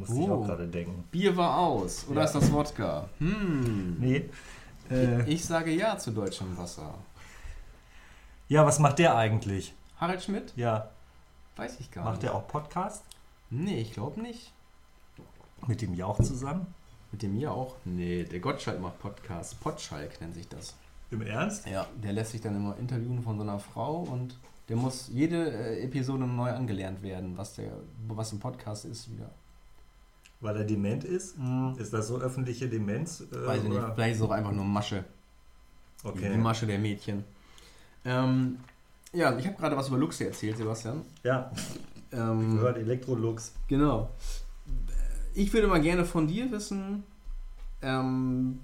Speaker 1: Ich
Speaker 2: Oh.
Speaker 1: auch gerade denken.
Speaker 2: Bier war aus. Oder
Speaker 1: Ja.
Speaker 2: ist das Wodka? Hm.
Speaker 1: Nee. Äh,
Speaker 2: Ich sage ja zu deutschem Wasser.
Speaker 1: ja, was macht der eigentlich?
Speaker 2: Harald Schmidt?
Speaker 1: Ja,
Speaker 2: Weiß ich gar
Speaker 1: macht
Speaker 2: nicht.
Speaker 1: der auch Podcast?
Speaker 2: Nee, ich glaube nicht.
Speaker 1: Mit dem Jauch zusammen?
Speaker 2: Mit dem hier auch? Nee, der Gottschalk macht Podcast. Potschalk nennt sich das.
Speaker 1: Im Ernst?
Speaker 2: Ja, der lässt sich dann immer interviewen von so einer Frau und der muss jede äh, Episode neu angelernt werden, was der, was ein Podcast ist wieder.
Speaker 1: Weil er dement ist? Ist das so öffentliche Demenz? Äh,
Speaker 2: Weiß ich nicht.
Speaker 1: oder?
Speaker 2: Vielleicht ist es auch einfach nur Masche. Die
Speaker 1: Okay.
Speaker 2: Masche der Mädchen. Ähm, ja, ich habe gerade was über Luxe erzählt, Sebastian.
Speaker 1: Ja,
Speaker 2: Ähm,
Speaker 1: gehört Elektrolux.
Speaker 2: Genau. Ich würde mal gerne von dir wissen, ähm,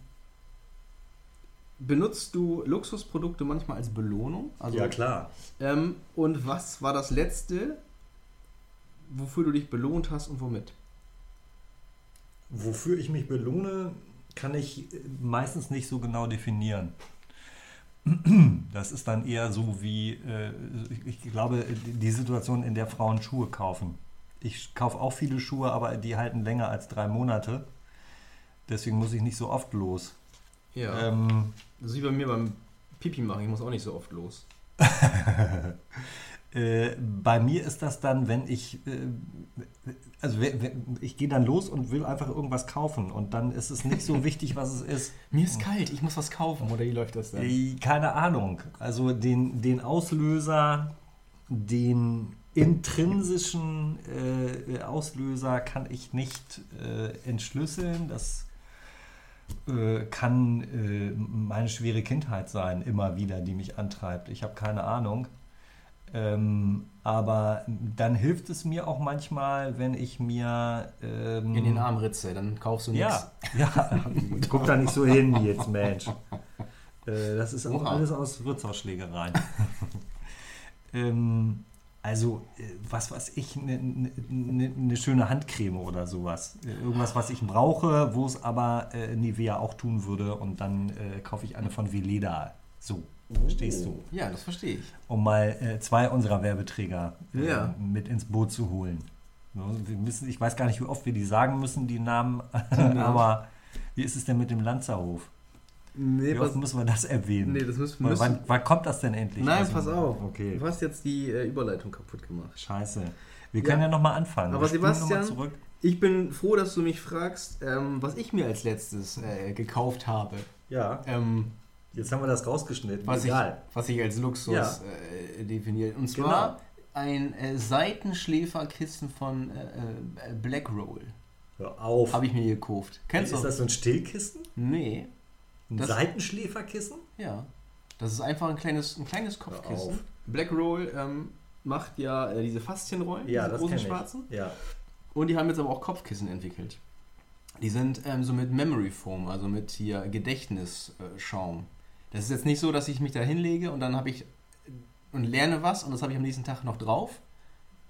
Speaker 2: benutzt du Luxusprodukte manchmal als Belohnung? Also,
Speaker 1: ja, klar.
Speaker 2: Ähm, und was war das letzte, wofür du dich belohnt hast und womit?
Speaker 1: Wofür ich mich belohne, kann ich äh, meistens nicht so genau definieren. Das ist dann eher so wie, äh, ich, ich glaube, die Situation, in der Frauen Schuhe kaufen. Ich kaufe auch viele Schuhe, aber die halten länger als drei Monate. Deswegen muss ich nicht so oft los.
Speaker 2: Ja.
Speaker 1: Ähm,
Speaker 2: das ist wie bei mir beim Pipi machen, ich muss auch nicht so oft los.
Speaker 1: äh, bei mir ist das dann, wenn ich, äh, also ich gehe dann los und will einfach irgendwas kaufen und dann ist es nicht so wichtig, was es ist.
Speaker 2: Mir ist kalt, ich muss was kaufen, oder wie läuft das dann?
Speaker 1: Äh, Keine Ahnung. Also den, den Auslöser, den intrinsischen äh, Auslöser kann ich nicht äh, entschlüsseln. Das äh, kann äh, meine schwere Kindheit sein, immer wieder, die mich antreibt. Ich habe keine Ahnung. Ähm, aber dann hilft es mir auch manchmal, wenn ich mir. Ähm,
Speaker 2: In den Arm ritze, dann kaufst du nichts.
Speaker 1: Ja, ja. guck da nicht so hin jetzt, Mensch. Äh, das ist auch alles aus Wirtshausschlägereien. ähm, also, äh, was weiß ich, eine ne, ne, ne schöne Handcreme oder sowas. Äh, Irgendwas, was ich brauche, wo es aber äh, Nivea auch tun würde. Und dann äh, kaufe ich eine von Veleda. So, verstehst du?
Speaker 2: Ja, das verstehe ich.
Speaker 1: um mal äh, zwei unserer Werbeträger äh,
Speaker 2: Ja.
Speaker 1: mit ins Boot zu holen. So, wir müssen, ich weiß gar nicht, wie oft wir die sagen müssen, die Namen, aber wie ist es denn mit dem Lanzerhof?
Speaker 2: Nee,
Speaker 1: Wie oft müssen wir das erwähnen?
Speaker 2: nee das müssen
Speaker 1: Weil wann, wann kommt das denn endlich?
Speaker 2: Nein,
Speaker 1: Also,
Speaker 2: pass auf.
Speaker 1: Okay,
Speaker 2: Du hast jetzt die äh, Überleitung kaputt gemacht.
Speaker 1: scheiße. Wir können ja,
Speaker 2: Ja.
Speaker 1: nochmal anfangen.
Speaker 2: Aber
Speaker 1: Wir spulen noch mal
Speaker 2: Sebastian-
Speaker 1: zurück.
Speaker 2: Ich bin froh, dass du mich fragst, ähm, was ich mir als letztes äh, gekauft habe.
Speaker 1: Ja,
Speaker 2: Ähm,
Speaker 1: jetzt haben wir das rausgeschnitten.
Speaker 2: was, ich,
Speaker 1: Egal.
Speaker 2: was ich als Luxus
Speaker 1: Ja.
Speaker 2: äh, definiert. Und zwar ein äh, Seitenschläferkissen von äh, äh, Black Roll.
Speaker 1: Hör auf.
Speaker 2: Habe ich mir gekauft. Kennst
Speaker 1: ist
Speaker 2: du?
Speaker 1: das so ein Stillkissen?
Speaker 2: Nee,
Speaker 1: Ein
Speaker 2: Das-
Speaker 1: Seitenschläferkissen?
Speaker 2: ja. Das ist einfach ein kleines, ein kleines. Kopfkissen. Black Roll ähm, macht ja äh, diese Faszienrollen, diese großen schwarzen.
Speaker 1: Ja.
Speaker 2: Und die haben jetzt aber auch Kopfkissen entwickelt. Die sind ähm, so mit Memory Foam, also mit hier Gedächtnisschaum. Das ist jetzt nicht so, dass ich mich da hinlege und dann habe ich und lerne was und das habe ich am nächsten Tag noch drauf.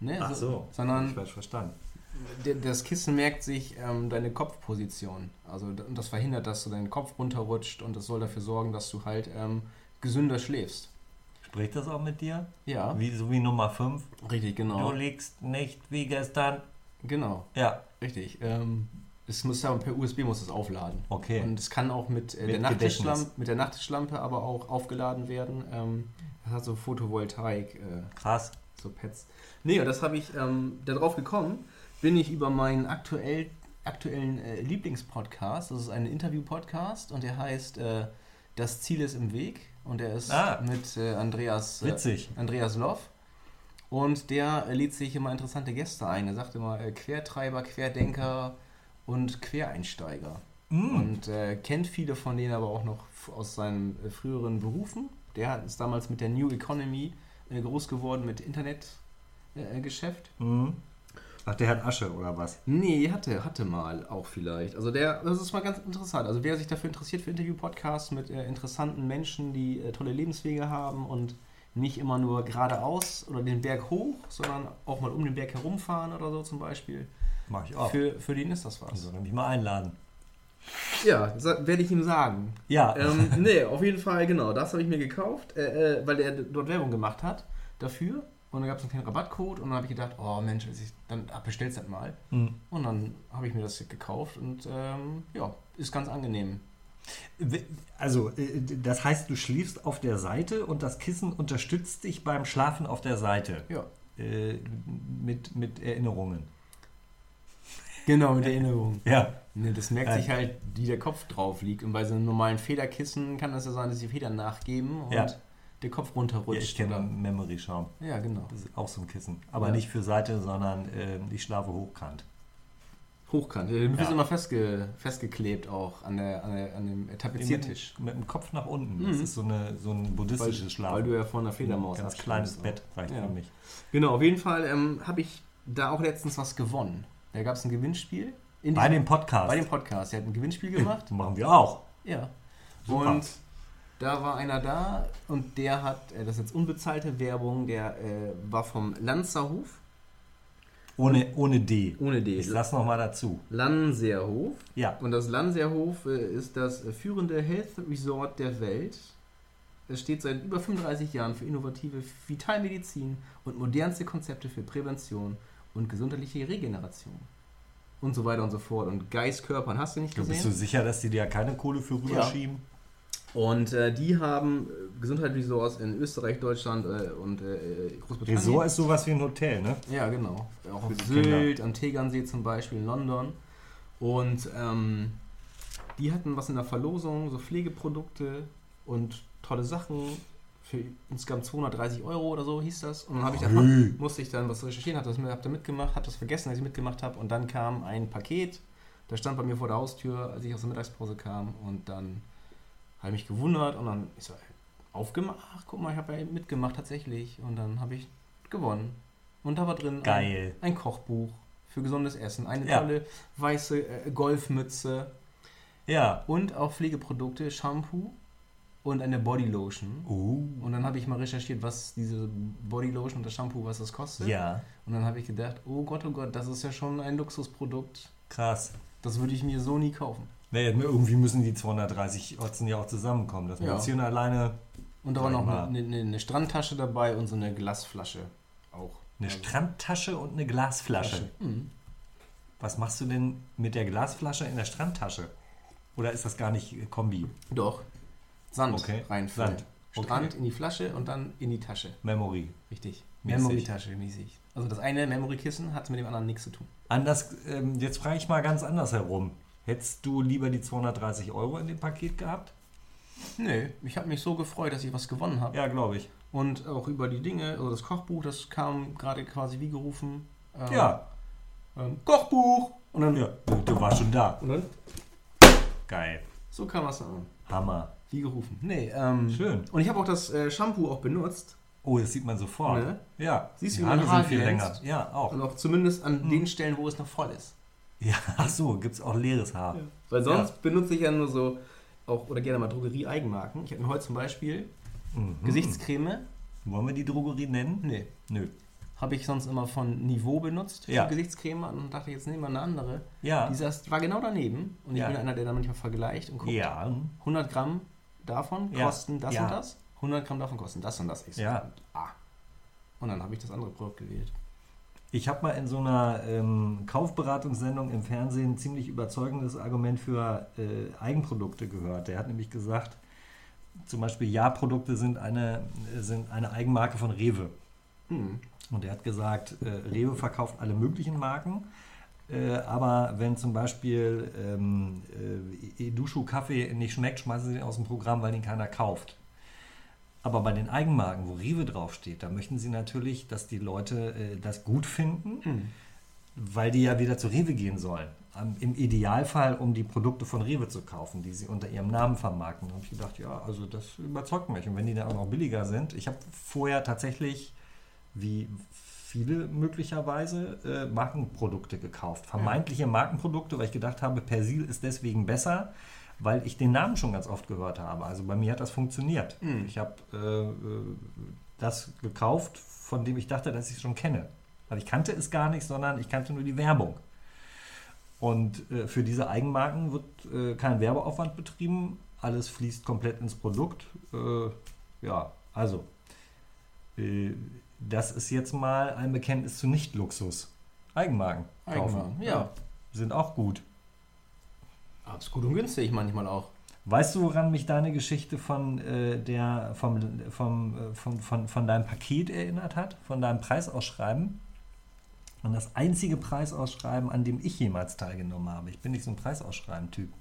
Speaker 2: Ne?
Speaker 1: Ach so,
Speaker 2: Sondern
Speaker 1: ich falsch verstanden.
Speaker 2: Das Kissen merkt sich ähm, deine Kopfposition. Also und das verhindert, dass du deinen Kopf runterrutscht und das soll dafür sorgen, dass du halt ähm, gesünder schläfst.
Speaker 1: Spricht das auch mit dir?
Speaker 2: Ja,
Speaker 1: Wie, so wie Nummer 5?
Speaker 2: richtig, genau.
Speaker 1: Du liegst nicht wie gestern.
Speaker 2: Genau,
Speaker 1: Ja,
Speaker 2: richtig. Ähm, es muss ja per USB muss es aufladen.
Speaker 1: okay.
Speaker 2: Und es kann auch mit, äh,
Speaker 1: Mit
Speaker 2: der Nachttischlampe, mit der Nachttischlampe aber auch aufgeladen werden. Ähm, das hat so Photovoltaik, äh,
Speaker 1: Krass.
Speaker 2: so Pads. Nee, und das habe ich, ähm, darauf gekommen, bin ich über meinen aktuell, aktuellen äh, Lieblingspodcast. Das ist ein Interview-Podcast und der heißt äh, Das Ziel ist im Weg. Und der ist
Speaker 1: Ah.
Speaker 2: mit äh, Andreas, äh,
Speaker 1: Witzig.
Speaker 2: Andreas Loff. Und der äh, lädt sich immer interessante Gäste ein. Er sagt immer äh, Quertreiber, Querdenker und Quereinsteiger.
Speaker 1: Mm.
Speaker 2: Und kennt viele von denen aber auch noch aus seinen früheren Berufen. Der ist damals mit der New Economy groß geworden mit Internetgeschäft. Geschäft.
Speaker 1: Mm. Ach, der hat Asche oder was?
Speaker 2: Nee, hatte, hatte mal auch vielleicht. Also der, das ist mal ganz interessant. Also wer sich dafür interessiert für Interview-Podcasts mit äh, interessanten Menschen, die äh, tolle Lebenswege haben und nicht immer nur geradeaus oder den Berg hoch, sondern auch mal um den Berg herumfahren oder so zum Beispiel.
Speaker 1: Mach ich auch.
Speaker 2: Für, für den ist das was.
Speaker 1: Also, mich mal einladen.
Speaker 2: Ja, werde ich ihm sagen.
Speaker 1: Ja.
Speaker 2: ähm, nee, auf jeden Fall, genau. Das habe ich mir gekauft, äh, äh, weil der dort Werbung gemacht hat dafür. Und dann gab es einen kleinen Rabattcode und dann habe ich gedacht, oh Mensch, also dann ach, bestell's das mal.
Speaker 1: Mm.
Speaker 2: Und dann habe ich mir das gekauft und ähm, ja, ist ganz angenehm.
Speaker 1: Also, äh, das heißt, du schläfst auf der Seite und das Kissen unterstützt dich beim Schlafen auf der Seite.
Speaker 2: Ja.
Speaker 1: Äh, mit, mit Erinnerungen.
Speaker 2: Genau, mit Erinnerung.
Speaker 1: Ja.
Speaker 2: Ne, das merkt sich halt, wie der Kopf drauf liegt. Und bei so einem normalen Federkissen kann das ja sein, dass die Federn nachgeben und
Speaker 1: Ja.
Speaker 2: Der Kopf
Speaker 1: ja
Speaker 2: runterrutscht.
Speaker 1: ich kenne
Speaker 2: oder-
Speaker 1: Memory-Schaum.
Speaker 2: ja, genau.
Speaker 1: Das ist auch so ein Kissen. Aber
Speaker 2: Ja.
Speaker 1: nicht für Seite, sondern äh, ich schlafe hochkant.
Speaker 2: Hochkant. Du bist
Speaker 1: Ja.
Speaker 2: immer festge festgeklebt auch an, der, an, der, an dem Tapeziertisch.
Speaker 1: Mit, mit dem Kopf nach unten.
Speaker 2: Mhm.
Speaker 1: Das ist so, eine, so ein
Speaker 2: Weil,
Speaker 1: buddhistisches Schlafen.
Speaker 2: weil du ja vor einer Fledermaus
Speaker 1: Ein ganz kleines Bett reicht
Speaker 2: Ja.
Speaker 1: für mich.
Speaker 2: Genau, auf jeden Fall ähm, habe ich da auch letztens was gewonnen. Da gab es ein Gewinnspiel. In
Speaker 1: Bei dem Podcast.
Speaker 2: bei dem Podcast. Er hat ein Gewinnspiel gemacht.
Speaker 1: Machen wir auch.
Speaker 2: ja.
Speaker 1: Super.
Speaker 2: Und da war einer da und der hat, äh, das ist jetzt unbezahlte Werbung, der äh, war vom Lanzerhof.
Speaker 1: Ohne, ohne D.
Speaker 2: Ohne D.
Speaker 1: Ich lass noch mal dazu.
Speaker 2: Lanzerhof.
Speaker 1: Ja.
Speaker 2: Und das Lanzerhof äh, ist das äh, führende Health Resort der Welt. Es steht seit über 35 Jahren für innovative Vitalmedizin und modernste Konzepte für Prävention und gesundheitliche Regeneration. Und so weiter und so fort. Und Geist, Körpern, hast du nicht
Speaker 1: Du bist du
Speaker 2: gesehen?
Speaker 1: sicher, dass die dir keine Kohle für rüberschieben?
Speaker 2: Und äh, die haben äh, Gesundheitsresorts in Österreich, Deutschland äh, und äh, Großbritannien.
Speaker 1: Resort ist sowas wie ein Hotel, ne?
Speaker 2: Ja, genau. Auch auf Sylt, am Tegernsee zum Beispiel, in London. Und ähm, die hatten was in der Verlosung, so Pflegeprodukte und tolle Sachen für insgesamt 230 Euro oder so hieß das. Und dann habe ich dann, musste ich dann was recherchieren, habe das hab da mitgemacht, habe das vergessen, als ich mitgemacht habe. Und dann kam ein Paket, das stand bei mir vor der Haustür, als ich aus der Mittagspause kam. Und dann habe ich mich gewundert und dann ist so, aufgemacht, ach, guck mal, ich habe ja mitgemacht tatsächlich. Und dann habe ich gewonnen. Und da war drin ein, ein Kochbuch für gesundes Essen, eine
Speaker 1: Ja.
Speaker 2: tolle weiße äh, Golfmütze
Speaker 1: Ja.
Speaker 2: und auch Pflegeprodukte, Shampoo und eine Bodylotion.
Speaker 1: Uh.
Speaker 2: Und dann habe ich mal recherchiert, was diese Bodylotion und das Shampoo, was das kostet.
Speaker 1: Ja.
Speaker 2: Und dann habe ich gedacht, oh Gott, oh Gott, das ist ja schon ein Luxusprodukt.
Speaker 1: Krass.
Speaker 2: Das würde ich mir so nie kaufen.
Speaker 1: Naja, irgendwie müssen die 230 Otzen ja auch zusammenkommen. Das
Speaker 2: Ja.
Speaker 1: Mädchen alleine
Speaker 2: Und da war noch eine, eine, eine Strandtasche dabei und so eine Glasflasche auch.
Speaker 1: eine
Speaker 2: Also,
Speaker 1: Strandtasche und eine Glasflasche.
Speaker 2: Mhm.
Speaker 1: Was machst du denn mit der Glasflasche in der Strandtasche? Oder ist das gar nicht Kombi?
Speaker 2: Doch. Sand
Speaker 1: Okay,
Speaker 2: reinfüllen.
Speaker 1: Sand.
Speaker 2: Strand
Speaker 1: Okay.
Speaker 2: in die Flasche und dann in die Tasche.
Speaker 1: Memory.
Speaker 2: Richtig. Memory-Tasche mäßig. Also das eine Memory-Kissen hat mit dem anderen nichts zu tun.
Speaker 1: Anders, ähm, jetzt frage ich mal ganz anders herum. Hättest du lieber die 230 Euro in dem Paket gehabt?
Speaker 2: Nö, ich habe mich so gefreut, dass ich was gewonnen habe.
Speaker 1: Ja, glaube ich.
Speaker 2: Und auch über die Dinge, also das Kochbuch, das kam gerade quasi wie gerufen. Ähm,
Speaker 1: Ja,
Speaker 2: Ähm, Kochbuch! Und dann,
Speaker 1: ja, du, warst schon da.
Speaker 2: und dann
Speaker 1: Geil.
Speaker 2: so kam es an.
Speaker 1: Hammer.
Speaker 2: Wie gerufen. Nee, ähm,
Speaker 1: Schön.
Speaker 2: Und ich habe auch das äh, Shampoo auch benutzt.
Speaker 1: Oh, das sieht man sofort.
Speaker 2: Ne?
Speaker 1: Ja.
Speaker 2: Siehst du, wie mein
Speaker 1: Haare
Speaker 2: Haar
Speaker 1: sind viel länger. Ja, auch.
Speaker 2: Und auch zumindest an
Speaker 1: Hm.
Speaker 2: den Stellen, wo es noch voll ist.
Speaker 1: Ja, ach so, gibt es auch leeres Haar.
Speaker 2: Weil sonst benutze ich ja nur so, auch oder gerne mal Drogerie-Eigenmarken. Ich habe mir heute zum Beispiel
Speaker 1: Mhm.
Speaker 2: Gesichtscreme.
Speaker 1: Wollen wir die Drogerie nennen?
Speaker 2: Nee.
Speaker 1: Nö.
Speaker 2: Habe ich sonst immer von Niveau benutzt für
Speaker 1: Ja.
Speaker 2: Gesichtscreme und dachte, jetzt nehmen wir eine andere.
Speaker 1: Ja.
Speaker 2: Dieser war genau daneben und ich
Speaker 1: Ja.
Speaker 2: bin einer, der da manchmal vergleicht und guckt.
Speaker 1: Ja.
Speaker 2: 100 Gramm davon
Speaker 1: Ja.
Speaker 2: kosten das
Speaker 1: Ja.
Speaker 2: und das. 100 Gramm davon kosten das und das. Ich so,
Speaker 1: Ja.
Speaker 2: Ah. Und dann habe ich das andere Produkt gewählt.
Speaker 1: Ich habe mal in so einer ähm, Kaufberatungssendung im Fernsehen ein ziemlich überzeugendes Argument für äh, Eigenprodukte gehört. Der hat nämlich gesagt, zum Beispiel Ja-Produkte sind eine, sind eine Eigenmarke von Rewe.
Speaker 2: Hm.
Speaker 1: Und er hat gesagt, äh, Rewe verkauft alle möglichen Marken. Äh, aber wenn zum Beispiel ähm, äh, Edushu Kaffee nicht schmeckt, schmeißen sie den aus dem Programm, weil den keiner kauft. Aber bei den Eigenmarken, wo Rewe draufsteht, da möchten sie natürlich, dass die Leute äh, das gut finden,
Speaker 2: Hm.
Speaker 1: weil die ja wieder zu Rewe gehen sollen. Am- Im Idealfall, um die Produkte von Rewe zu kaufen, die sie unter ihrem Namen vermarkten. Da habe ich gedacht, ja, also das überzeugt mich. Und wenn die dann auch noch billiger sind, ich habe vorher tatsächlich, wie viele möglicherweise, äh, Markenprodukte gekauft. Vermeintliche Markenprodukte, weil ich gedacht habe, Persil ist deswegen besser, weil ich den Namen schon ganz oft gehört habe. Also bei mir hat das funktioniert.
Speaker 2: Hm.
Speaker 1: Ich habe äh, äh, das gekauft, von dem ich dachte, dass ich es schon kenne. Aber ich kannte es gar nicht, sondern ich kannte nur die Werbung. Und äh, für diese Eigenmarken wird äh, kein Werbeaufwand betrieben. Alles fließt komplett ins Produkt. Äh, ja, also, äh, das ist jetzt mal ein Bekenntnis zu Nicht-Luxus. Eigenmarken kaufen.
Speaker 2: Eigenmarken, ja.
Speaker 1: Sind auch gut.
Speaker 2: Aber ist gut und günstig manchmal auch.
Speaker 1: Weißt du, woran mich deine Geschichte von, äh, der, vom, vom, äh, von, von, von deinem Paket erinnert hat? Von deinem Preisausschreiben? Und das einzige Preisausschreiben, an dem ich jemals teilgenommen habe. Ich bin nicht so ein Preisausschreiben-Typ.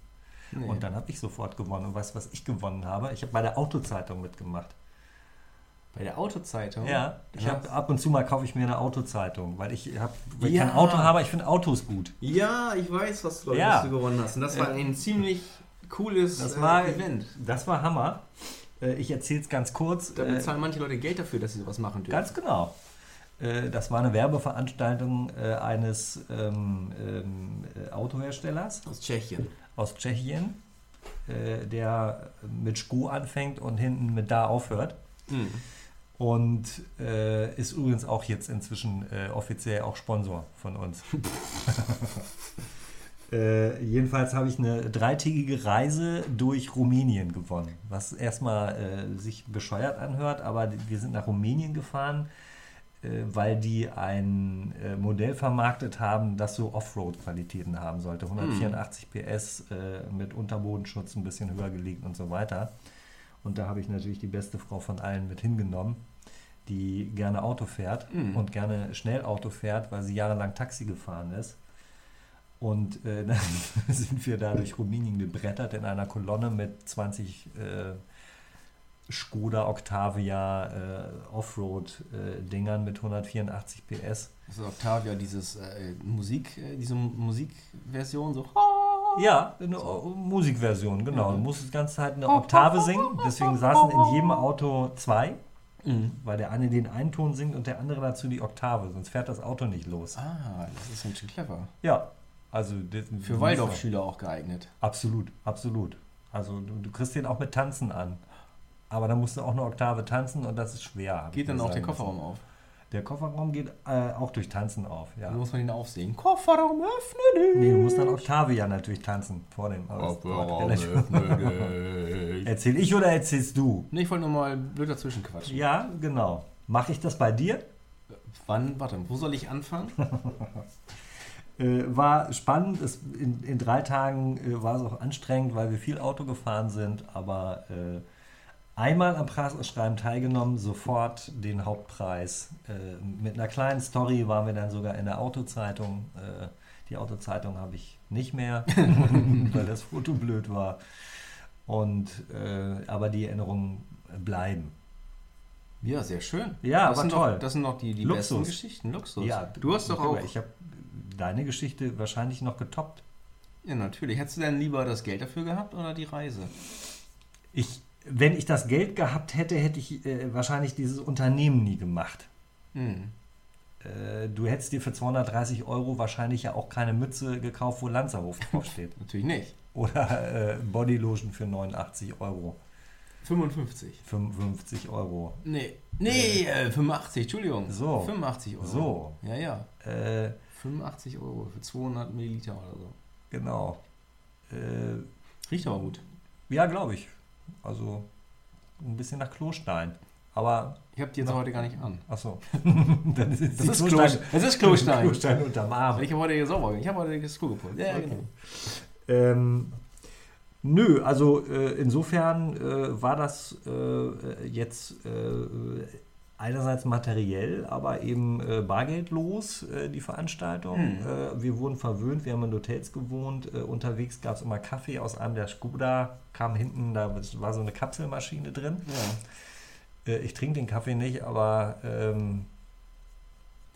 Speaker 2: Nee.
Speaker 1: Und dann habe ich sofort gewonnen. Und weißt du, was ich gewonnen habe? Ich habe bei der Autozeitung mitgemacht.
Speaker 2: Bei der Autozeitung?
Speaker 1: Ja, ich
Speaker 2: Ja.
Speaker 1: habe ab und zu mal kaufe ich mir eine Autozeitung, weil ich, hab, weil
Speaker 2: Ja.
Speaker 1: ich kein Auto habe. Ich finde Autos gut.
Speaker 2: Ja, ich weiß, was du,
Speaker 1: Ja.
Speaker 2: was du gewonnen hast. Und das war
Speaker 1: Äh,
Speaker 2: ein ziemlich cooles
Speaker 1: Das
Speaker 2: äh,
Speaker 1: war,
Speaker 2: Event.
Speaker 1: das war Hammer. Äh, Ich erzähle es ganz kurz.
Speaker 2: Da
Speaker 1: Äh,
Speaker 2: bezahlen manche Leute Geld dafür, dass sie sowas machen dürfen.
Speaker 1: Ganz genau. Äh, Das war eine Werbeveranstaltung äh, eines ähm, ähm, äh, Autoherstellers
Speaker 2: Aus Tschechien.
Speaker 1: aus Tschechien, äh, der mit Sko anfängt und hinten mit da aufhört.
Speaker 2: Hm.
Speaker 1: Und äh, ist übrigens auch jetzt inzwischen äh, offiziell auch Sponsor von uns. äh, jedenfalls habe ich eine dreitägige Reise durch Rumänien gewonnen, was erstmal äh, sich bescheuert anhört, aber wir sind nach Rumänien gefahren, äh, weil die ein äh, Modell vermarktet haben, das so Offroad-Qualitäten haben sollte. 184 PS äh, mit Unterbodenschutz ein bisschen höher gelegt und so weiter. Und da habe ich natürlich die beste Frau von allen mit hingenommen, die gerne Auto fährt
Speaker 2: Mhm.
Speaker 1: und gerne schnell Auto fährt, weil sie jahrelang Taxi gefahren ist. Und äh, dann sind wir da durch Rumänien gebrettert in einer Kolonne mit 20 äh, Skoda Octavia äh, Offroad-Dingern mit 184 PS.
Speaker 2: Also Octavia, dieses äh, Musik, äh, diese Musikversion, so.
Speaker 1: Ja, eine so. Musikversion, genau. Du musst die ganze Zeit eine Oktave singen, deswegen saßen in jedem Auto zwei. Mhm. Weil der eine den einen Ton singt und der andere dazu die Oktave, sonst fährt das Auto nicht los.
Speaker 2: Ah, das ist ganz schön clever.
Speaker 1: Ja, also
Speaker 2: für Waldorfschüler auch geeignet.
Speaker 1: Absolut, absolut. Also du, du, kriegst den auch mit Tanzen an. Aber da musst du auch eine Oktave tanzen und das ist schwer.
Speaker 2: Geht dann auch der Kofferraum auf?
Speaker 1: Der Kofferraum geht äh, auch durch Tanzen auf, ja.
Speaker 2: Dann muss man ihn aufsehen. Kofferraum öffne dich!
Speaker 1: Nee, du musst dann Oktave ja natürlich tanzen vor dem
Speaker 2: Kofferraum öffne
Speaker 1: dich. Erzähl ich oder erzählst du?
Speaker 2: Nee, ich wollte nur mal blöd dazwischen quatschen.
Speaker 1: Ja, genau. Mache ich das bei dir?
Speaker 2: Wann, warte, wo soll ich anfangen?
Speaker 1: äh, war spannend. Es, in, in drei Tagen äh, war es auch anstrengend, weil wir viel Auto gefahren sind, aber äh, einmal am Preisausschreiben teilgenommen, sofort den Hauptpreis. Äh, mit einer kleinen Story waren wir dann sogar in der Autozeitung. Äh, die Autozeitung habe ich nicht mehr, weil das Foto blöd war. Und, äh, aber die Erinnerungen bleiben.
Speaker 2: Ja, sehr schön.
Speaker 1: Ja,
Speaker 2: das
Speaker 1: war
Speaker 2: toll.
Speaker 1: Doch,
Speaker 2: das sind noch die, die besten Geschichten.
Speaker 1: Luxus.
Speaker 2: Ja, du hast doch auch.
Speaker 1: Ich habe deine Geschichte wahrscheinlich noch getoppt.
Speaker 2: Ja, natürlich. Hättest du denn lieber das Geld dafür gehabt oder die Reise?
Speaker 1: Ich wenn ich das Geld gehabt hätte, hätte ich äh, wahrscheinlich dieses Unternehmen nie gemacht.
Speaker 2: Hm.
Speaker 1: Äh, du hättest dir für 230 Euro wahrscheinlich ja auch keine Mütze gekauft, wo Lanzerhof draufsteht.
Speaker 2: Natürlich nicht.
Speaker 1: Oder äh, Bodylotion für 89 Euro.
Speaker 2: 55.
Speaker 1: 55 Euro.
Speaker 2: Nee, nee, äh, 85, Entschuldigung.
Speaker 1: So.
Speaker 2: 85 Euro.
Speaker 1: So.
Speaker 2: Ja, ja.
Speaker 1: Äh,
Speaker 2: 85 Euro für 200 Milliliter oder so.
Speaker 1: Genau. Äh,
Speaker 2: Riecht aber gut.
Speaker 1: Ja, glaube ich. Also ein bisschen nach Klostein. Aber.
Speaker 2: Ich habe die jetzt noch, heute gar nicht an.
Speaker 1: Achso. Dann ist
Speaker 2: das ist Klostein. Es ist Klostein.
Speaker 1: Klostein unterm Arm.
Speaker 2: Ich habe heute sauber. Ich habe heute das Klo gepult. Ja, okay. genau.
Speaker 1: Ähm, nö, also äh, insofern äh, war das äh, jetzt äh, einerseits materiell, aber eben äh, bargeldlos, äh, die Veranstaltung.
Speaker 2: Hm.
Speaker 1: Äh, wir wurden verwöhnt, wir haben in Hotels gewohnt. Äh, unterwegs gab es immer Kaffee aus einem der Skoda, kam hinten, da war so eine Kapselmaschine drin.
Speaker 2: Ja.
Speaker 1: Äh, ich trinke den Kaffee nicht, aber... Ähm,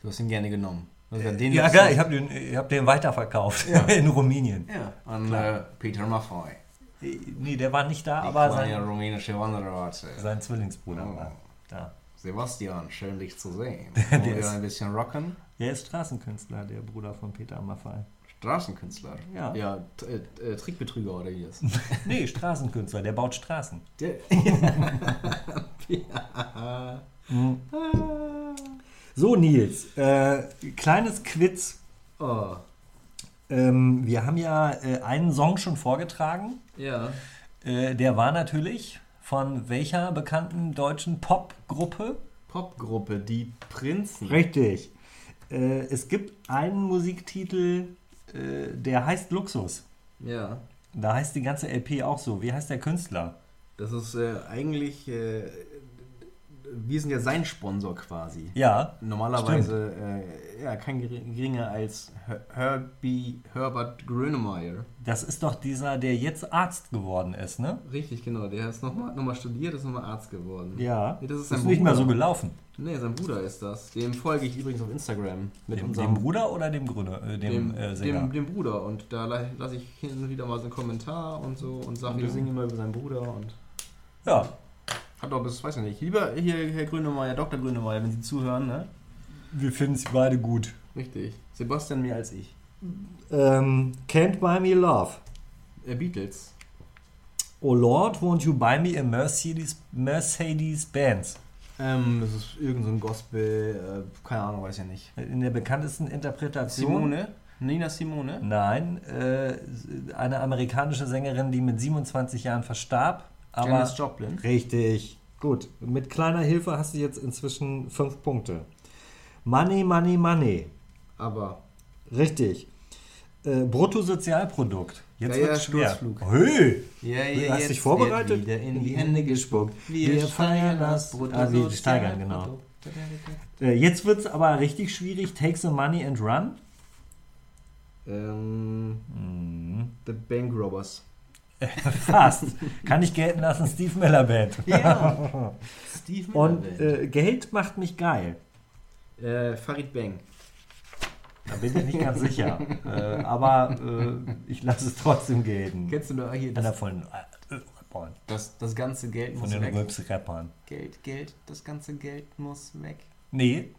Speaker 2: du hast ihn gerne genommen.
Speaker 1: Also den ja, klar, ich habe den, hab den weiterverkauft
Speaker 2: ja.
Speaker 1: in Rumänien.
Speaker 2: Ja, an äh, Peter Maffei.
Speaker 1: Nee, der war nicht da,
Speaker 2: Die
Speaker 1: aber
Speaker 2: sein, rumänische Wanderer.
Speaker 1: sein Zwillingsbruder
Speaker 2: oh.
Speaker 1: war da.
Speaker 2: Sebastian, schön dich zu sehen. Wollen wir ein bisschen rocken?
Speaker 1: Er ist Straßenkünstler, der Bruder von Peter Maffay.
Speaker 2: Straßenkünstler?
Speaker 1: Ja.
Speaker 2: Ja, äh, äh, Trickbetrüger oder wie das?
Speaker 1: nee, Straßenkünstler, der baut Straßen.
Speaker 2: Der
Speaker 1: ja. Mhm. So, Nils, äh, kleines Quiz.
Speaker 2: Oh.
Speaker 1: Ähm, wir haben ja äh, einen Song schon vorgetragen.
Speaker 2: Ja.
Speaker 1: Äh, der war natürlich von welcher bekannten deutschen Popgruppe?
Speaker 2: Popgruppe, die Prinzen.
Speaker 1: Richtig. Äh, es gibt einen Musiktitel, äh, der heißt Luxus.
Speaker 2: Ja.
Speaker 1: Da heißt die ganze LP auch so. Wie heißt der Künstler?
Speaker 2: Das ist äh, eigentlich äh, wir sind ja sein Sponsor quasi.
Speaker 1: Ja.
Speaker 2: Normalerweise äh, ja, kein geringer als Herbie, Herbert Grönemeyer.
Speaker 1: Das ist doch dieser, der jetzt Arzt geworden ist, ne?
Speaker 2: Richtig, genau. Der ist nochmal noch mal studiert, ist nochmal Arzt geworden.
Speaker 1: Ja.
Speaker 2: Nee, das ist,
Speaker 1: ist nicht mehr so gelaufen.
Speaker 2: Nee, sein Bruder ist das. Dem folge ich übrigens auf Instagram.
Speaker 1: Mit dem, unserem, dem Bruder oder dem Gründer? Äh, dem,
Speaker 2: dem, äh, dem, dem, Bruder. Und da lasse ich hin und wieder mal so einen Kommentar und so und sage, wir singen immer über seinen Bruder und.
Speaker 1: Ja,
Speaker 2: hat doch bis, weiß ich nicht. Lieber hier, Herr Grünemeyer, Dr. Grünemeyer, wenn Sie zuhören, ne?
Speaker 1: Wir finden Sie beide gut.
Speaker 2: Richtig. Sebastian mehr als ich.
Speaker 1: Ähm, Can't Buy Me Love.
Speaker 2: Äh, Beatles.
Speaker 1: Oh Lord, won't you buy me a Mercedes, Mercedes Benz?
Speaker 2: Ähm, das ist irgendein so Gospel, äh, keine Ahnung, weiß ich nicht.
Speaker 1: In der bekanntesten Interpretation.
Speaker 2: Simone? Nina Simone?
Speaker 1: Nein, äh, eine amerikanische Sängerin, die mit 27 Jahren verstarb aber
Speaker 2: Janis Joplin.
Speaker 1: Richtig. Gut. Mit kleiner Hilfe hast du jetzt inzwischen fünf Punkte. Money, Money, Money.
Speaker 2: Aber.
Speaker 1: Richtig. Äh, Bruttosozialprodukt.
Speaker 2: Jetzt ja, ja, Sturzflug.
Speaker 1: Hey.
Speaker 2: Ja, ja,
Speaker 1: hast dich vorbereitet?
Speaker 2: Wieder in die Hände gespuckt.
Speaker 1: Wir, Wir feiern das Bruttosozialprodukt. Ah, wir steigern, genau. Äh, jetzt wird es aber richtig schwierig. Take the money and run.
Speaker 2: Ähm,
Speaker 1: mhm.
Speaker 2: The Bank Robbers.
Speaker 1: Fast. Kann ich gelten lassen, Steve Miller Band.
Speaker 2: Ja. Steve Miller
Speaker 1: Und
Speaker 2: Band.
Speaker 1: äh, Geld macht mich geil.
Speaker 2: Äh, Farid Bang.
Speaker 1: Da bin ich nicht ganz sicher. Äh, aber äh, ich lasse es trotzdem gelten.
Speaker 2: Kennst du da hier
Speaker 1: Einer
Speaker 2: das,
Speaker 1: von äh, Rappern.
Speaker 2: das, das ganze Geld
Speaker 1: Von
Speaker 2: muss
Speaker 1: den
Speaker 2: weg?
Speaker 1: Röps-Rappern.
Speaker 2: Geld, Geld, das ganze Geld muss weg.
Speaker 1: Nee.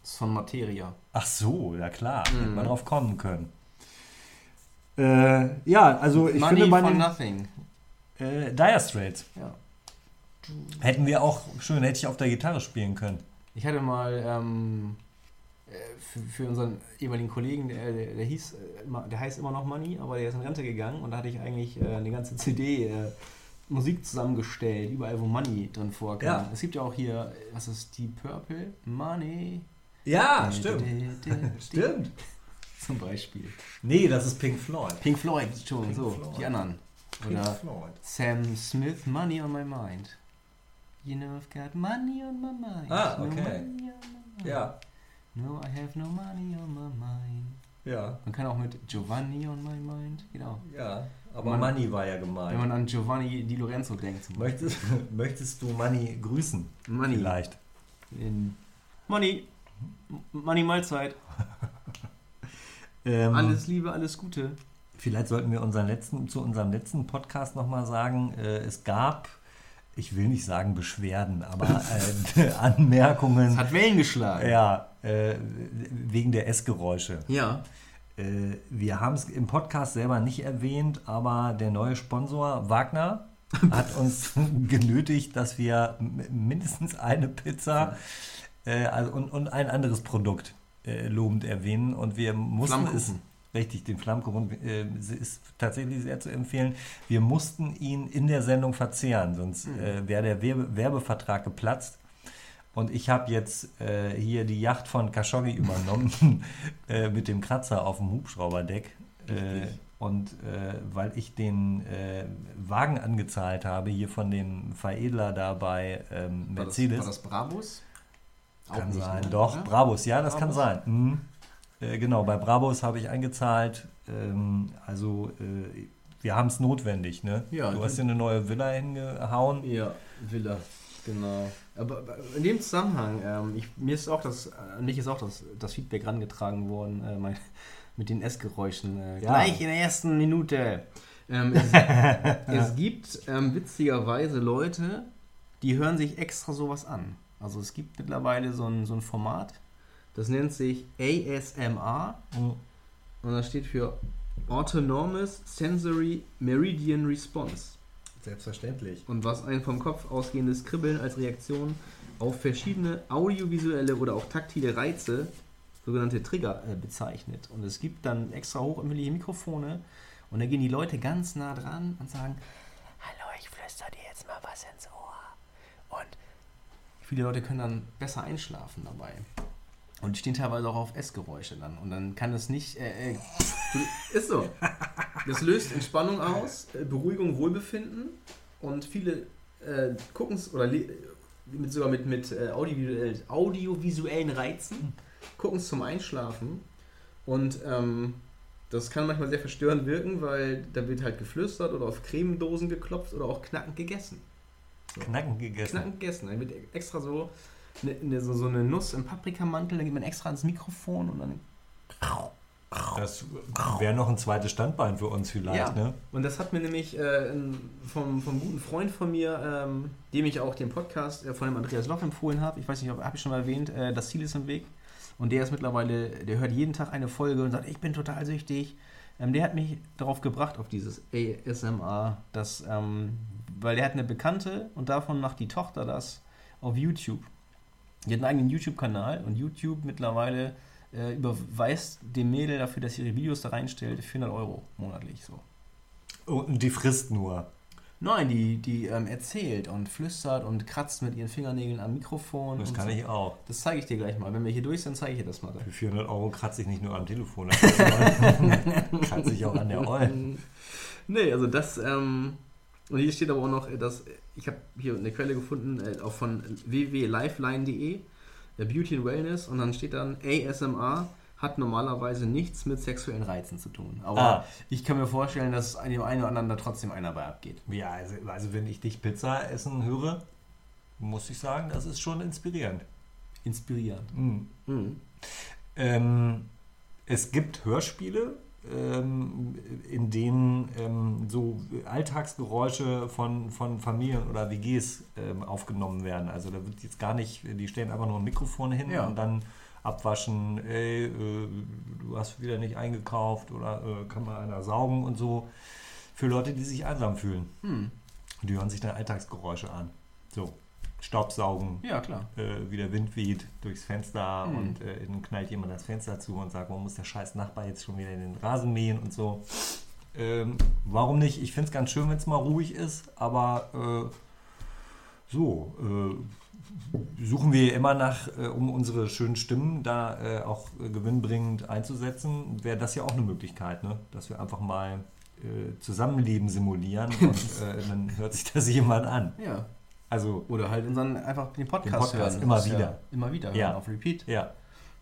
Speaker 2: Das ist von Materia.
Speaker 1: Ach so, ja klar. Hätte
Speaker 2: Mhm.
Speaker 1: man drauf kommen können. Äh, ja, also ich
Speaker 2: Money
Speaker 1: finde bei
Speaker 2: for nothing.
Speaker 1: äh, Dire Straits
Speaker 2: Ja.
Speaker 1: hätten wir auch schön, hätte ich auf der Gitarre spielen können.
Speaker 2: Ich hatte mal ähm, äh, für, für unseren ehemaligen Kollegen, der, der, der hieß, äh, der heißt immer noch Money, aber der ist in Rente gegangen und da hatte ich eigentlich äh, eine ganze CD äh, Musik zusammengestellt, überall wo Money drin vorkam.
Speaker 1: Ja.
Speaker 2: Es gibt ja auch hier, was ist Deep Purple? Money.
Speaker 1: Ja,
Speaker 2: Stimmt. Zum Beispiel.
Speaker 1: Nee, das ist Pink Floyd.
Speaker 2: Pink Floyd, schon,
Speaker 1: Pink
Speaker 2: so,
Speaker 1: Floyd.
Speaker 2: die anderen.
Speaker 1: Pink
Speaker 2: Oder
Speaker 1: Floyd.
Speaker 2: Sam Smith, Money on My Mind. You know I've got money on my mind.
Speaker 1: Ah,
Speaker 2: No
Speaker 1: okay.
Speaker 2: money on my mind.
Speaker 1: Ja,
Speaker 2: No, I have no money on my mind.
Speaker 1: ja,
Speaker 2: Man kann auch mit Giovanni on my mind, genau.
Speaker 1: ja. Aber
Speaker 2: Man-
Speaker 1: Money war ja
Speaker 2: Wenn
Speaker 1: gemeint.
Speaker 2: man an Giovanni Di Lorenzo denkt zum.
Speaker 1: Möchtest, möchtest du Money grüßen?
Speaker 2: Money.
Speaker 1: Vielleicht.
Speaker 2: In Money. M- Money Mahlzeit.
Speaker 1: Ähm,
Speaker 2: Alles Liebe, alles Gute.
Speaker 1: Vielleicht sollten wir unseren letzten, zu unserem letzten Podcast nochmal sagen, äh, es gab, ich will nicht sagen Beschwerden, aber äh, Anmerkungen.
Speaker 2: Es hat Wellen geschlagen.
Speaker 1: Ja, äh, wegen der Essgeräusche.
Speaker 2: Ja.
Speaker 1: Äh, wir haben es im Podcast selber nicht erwähnt, aber der neue Sponsor Wagner hat uns genötigt, dass wir mindestens eine Pizza äh, also, und, und ein anderes Produkt äh, lobend erwähnen. Und wir mussten es, richtig, den Flammkuchen äh, ist tatsächlich sehr zu empfehlen. Wir mussten ihn in der Sendung verzehren, sonst
Speaker 2: Mhm.
Speaker 1: äh, wäre der Werbe Werbevertrag geplatzt. Und ich habe jetzt äh, hier die Yacht von Khashoggi übernommen äh, mit dem Kratzer auf dem Hubschrauberdeck. Äh, und weil ich den Wagen angezahlt habe, hier von dem Veredler da bei ähm,
Speaker 2: War
Speaker 1: Mercedes.
Speaker 2: Das, war das Brabus?
Speaker 1: Kann
Speaker 2: nicht,
Speaker 1: sein,
Speaker 2: ne?
Speaker 1: doch,
Speaker 2: Oder?
Speaker 1: Brabus, ja, das kann
Speaker 2: Brabus?
Speaker 1: sein. Mhm. Äh, genau, bei Brabus habe ich eingezahlt. Ähm, also, äh, wir haben es notwendig, ne?
Speaker 2: Ja,
Speaker 1: du hast dir eine neue Villa hingehauen.
Speaker 2: Ja, Villa, genau. Aber in dem Zusammenhang, ähm, ich, mir ist auch das, an mich ist auch das, das Feedback rangetragen worden, äh, mein, mit den Essgeräuschen. Äh,
Speaker 1: Ja.
Speaker 2: Gleich in der ersten Minute. Ähm, es, es gibt ähm, witzigerweise Leute, die hören sich extra sowas an. Also es gibt mittlerweile so ein, so ein Format, das nennt sich ASMR
Speaker 1: Mhm.
Speaker 2: und das steht für Autonomous Sensory Meridian Response
Speaker 1: Selbstverständlich.
Speaker 2: und was ein vom Kopf ausgehendes Kribbeln als Reaktion auf verschiedene audiovisuelle oder auch taktile Reize, sogenannte Trigger, äh, bezeichnet. Und es gibt dann extra hochempfindliche Mikrofone und da gehen die Leute ganz nah dran und sagen, hallo, ich flüster dir jetzt mal was ins Ohr. Und viele Leute können dann besser einschlafen dabei. Und die stehen teilweise auch auf Essgeräusche dann. Und dann kann es nicht. Äh, äh, ist so. Das löst Entspannung aus, äh, Beruhigung, Wohlbefinden. Und viele äh, gucken es oder mit, sogar mit, mit äh, audiovisuell, audiovisuellen Reizen, gucken es zum Einschlafen. Und ähm, das kann manchmal sehr verstörend wirken, weil da wird halt geflüstert oder auf Cremedosen geklopft oder auch knackend gegessen.
Speaker 1: Knacken gegessen.
Speaker 2: Knackend gegessen. Dann wird extra so eine, eine, so, so eine Nuss im Paprikamantel, dann geht man extra ans Mikrofon und dann.
Speaker 1: Das wäre noch ein zweites Standbein für uns vielleicht,
Speaker 2: Ja.
Speaker 1: ne?
Speaker 2: Und das hat mir nämlich äh, vom, vom guten Freund von mir, ähm, dem ich auch den Podcast äh, von dem Andreas Loff empfohlen habe, ich weiß nicht, habe ich schon mal erwähnt, äh, das Ziel ist im Weg. Und der ist mittlerweile, der hört jeden Tag eine Folge und sagt, ich bin total süchtig. Ähm, der hat mich darauf gebracht, auf dieses ASMR, das, ähm, weil der hat eine Bekannte und davon macht die Tochter das auf YouTube. Die hat einen eigenen YouTube-Kanal und YouTube mittlerweile äh, überweist dem Mädel dafür, dass sie ihre Videos da reinstellt, 400 Euro monatlich so.
Speaker 1: Und die frisst nur.
Speaker 2: Nein, die, die ähm, erzählt und flüstert und kratzt mit ihren Fingernägeln am Mikrofon.
Speaker 1: Das kann
Speaker 2: so.
Speaker 1: ich auch.
Speaker 2: Das zeige ich dir gleich mal. Wenn wir hier durch sind, zeige ich dir das mal.
Speaker 1: Für 400 Euro kratze ich nicht nur am Telefon, kratze ich auch an der Eulen.
Speaker 2: Nee, also das, ähm, und hier steht aber auch noch, äh, dass, ich habe hier eine Quelle gefunden, äh, auch von www.lifeline.de, äh, Beauty and Wellness, und dann steht dann ASMR hat normalerweise nichts mit sexuellen Reizen zu tun. Aber
Speaker 1: Ah.
Speaker 2: ich kann mir vorstellen, dass an dem einen oder anderen da trotzdem einer bei abgeht.
Speaker 1: Ja, also, also wenn ich dich Pizza essen höre, muss ich sagen, das ist schon inspirierend.
Speaker 2: Inspirierend.
Speaker 1: Mhm.
Speaker 2: Mhm.
Speaker 1: Ähm, es gibt Hörspiele, in denen ähm, so Alltagsgeräusche von, von Familien oder WGs ähm, aufgenommen werden. Also da wird jetzt gar nicht, die stellen einfach nur ein Mikrofon hin
Speaker 2: Ja.
Speaker 1: und dann abwaschen, ey, äh, du hast wieder nicht eingekauft oder äh, kann mal einer saugen und so. Für Leute, die sich einsam fühlen.
Speaker 2: Hm.
Speaker 1: Die hören sich dann Alltagsgeräusche an. So, Staubsaugen,
Speaker 2: Ja, klar.
Speaker 1: äh, wie der Wind weht durchs Fenster
Speaker 2: Mhm.
Speaker 1: und äh, dann knallt jemand das Fenster zu und sagt, warum muss der scheiß Nachbar jetzt schon wieder in den Rasen mähen und so. Ähm, warum nicht? Ich finde es ganz schön, wenn es mal ruhig ist, aber äh, so, äh, suchen wir immer nach, äh, um unsere schönen Stimmen da äh, auch gewinnbringend einzusetzen, wäre das ja auch eine Möglichkeit, ne? dass wir einfach mal Zusammenleben simulieren und dann hört sich das jemand an.
Speaker 2: Ja.
Speaker 1: Also
Speaker 2: Oder halt unseren einfach den Podcast,
Speaker 1: Den Podcast
Speaker 2: hören.
Speaker 1: immer wieder.
Speaker 2: Ja, immer wieder
Speaker 1: Ja.
Speaker 2: hören auf Repeat.
Speaker 1: Ja,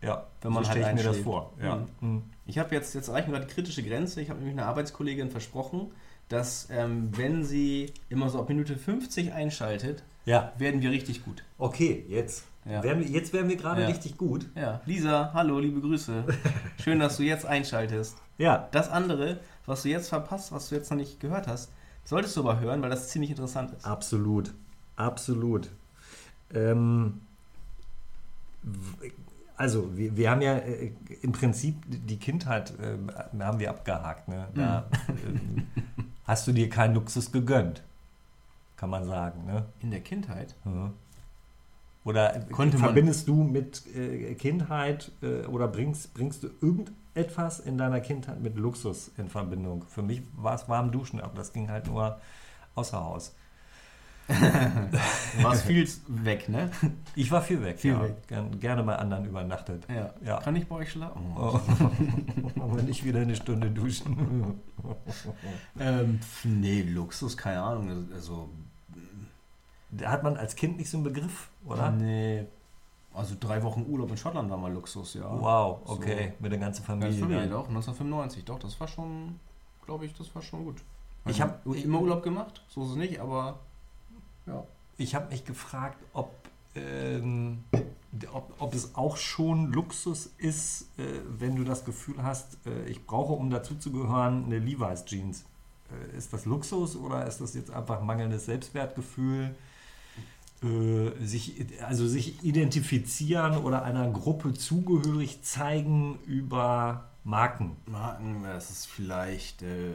Speaker 1: ja.
Speaker 2: Wenn man
Speaker 1: so
Speaker 2: halt
Speaker 1: stelle ich mir das vor. Ja. Mhm.
Speaker 2: Ich habe jetzt, jetzt erreichen wir gerade die kritische Grenze. Ich habe nämlich einer Arbeitskollegin versprochen, dass ähm, wenn sie immer so ab Minute 50 einschaltet,
Speaker 1: ja.
Speaker 2: werden wir richtig gut.
Speaker 1: Okay, jetzt.
Speaker 2: Ja.
Speaker 1: Wären wir, jetzt wären wir gerade
Speaker 2: Ja.
Speaker 1: richtig gut.
Speaker 2: Ja, Lisa, hallo, liebe Grüße. Schön, dass du jetzt einschaltest.
Speaker 1: Ja.
Speaker 2: Das andere, was du jetzt verpasst, was du jetzt noch nicht gehört hast, solltest du aber hören, weil das ziemlich interessant ist.
Speaker 1: Absolut. Absolut. Ähm, also, wir, wir haben ja äh, im Prinzip die Kindheit ähm, haben wir abgehakt. Ne? Da ähm, hast du dir keinen Luxus gegönnt, kann man sagen. Ne?
Speaker 2: In der Kindheit?
Speaker 1: Mhm. Oder
Speaker 2: Konnte man-
Speaker 1: verbindest du mit äh, Kindheit äh, oder bringst, bringst du irgendetwas in deiner Kindheit mit Luxus in Verbindung? Für mich war es warm duschen, aber das ging halt nur außer Haus.
Speaker 2: Du warst viel weg, ne?
Speaker 1: Ich war viel weg,
Speaker 2: Viel
Speaker 1: ja.
Speaker 2: weg.
Speaker 1: Gern, gerne bei anderen übernachtet.
Speaker 2: Ja.
Speaker 1: Ja.
Speaker 2: Kann ich bei euch schlafen?
Speaker 1: Oh. aber nicht wieder eine Stunde duschen.
Speaker 2: Ähm, pf, nee, Luxus, keine Ahnung. Also,
Speaker 1: Da hat man als Kind nicht so einen Begriff, oder?
Speaker 2: nee. Also drei Wochen Urlaub in Schottland war mal Luxus, ja.
Speaker 1: Wow, okay, mit der ganzen
Speaker 2: Ja,
Speaker 1: Familie.
Speaker 2: Familie,
Speaker 1: dann.
Speaker 2: doch, 1995, doch, das war schon, glaube ich, das war schon gut.
Speaker 1: Ich hab-
Speaker 2: immer Urlaub gemacht, so ist es nicht, aber ja.
Speaker 1: Ich habe mich gefragt, ob, ähm, ob, ob es auch schon Luxus ist, äh, wenn du das Gefühl hast, äh, ich brauche, um dazuzugehören, eine Levi's Jeans. Äh, ist das Luxus oder ist das jetzt einfach mangelndes Selbstwertgefühl? Äh, sich, also sich identifizieren oder einer Gruppe zugehörig zeigen über Marken.
Speaker 2: Marken, das ist vielleicht, äh,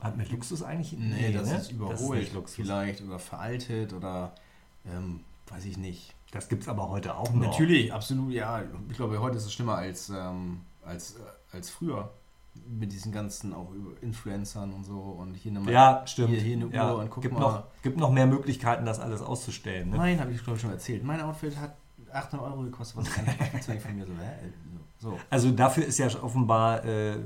Speaker 1: Hat mit Luxus eigentlich?
Speaker 2: nee, das
Speaker 1: ne?
Speaker 2: ist überholt,
Speaker 1: nicht Luxus.
Speaker 2: vielleicht, oder veraltet, oder, ähm, weiß ich nicht.
Speaker 1: Das gibt es aber heute auch noch.
Speaker 2: Natürlich, absolut, ja. Ich glaube, heute ist es schlimmer als, ähm, als, äh, als früher. Mit diesen ganzen auch über Influencern und so und hier eine
Speaker 1: Ja, stimmt.
Speaker 2: Hier, hier eine Uhr
Speaker 1: ja,
Speaker 2: und guck
Speaker 1: gibt,
Speaker 2: mal.
Speaker 1: noch, gibt noch mehr Möglichkeiten, das alles auszustellen. Ne?
Speaker 2: Mein, habe ich glaube ich schon erzählt. Mein Outfit hat 800 Euro gekostet, was kann ich nicht von mir so, hä? So.
Speaker 1: Also dafür ist ja offenbar, äh,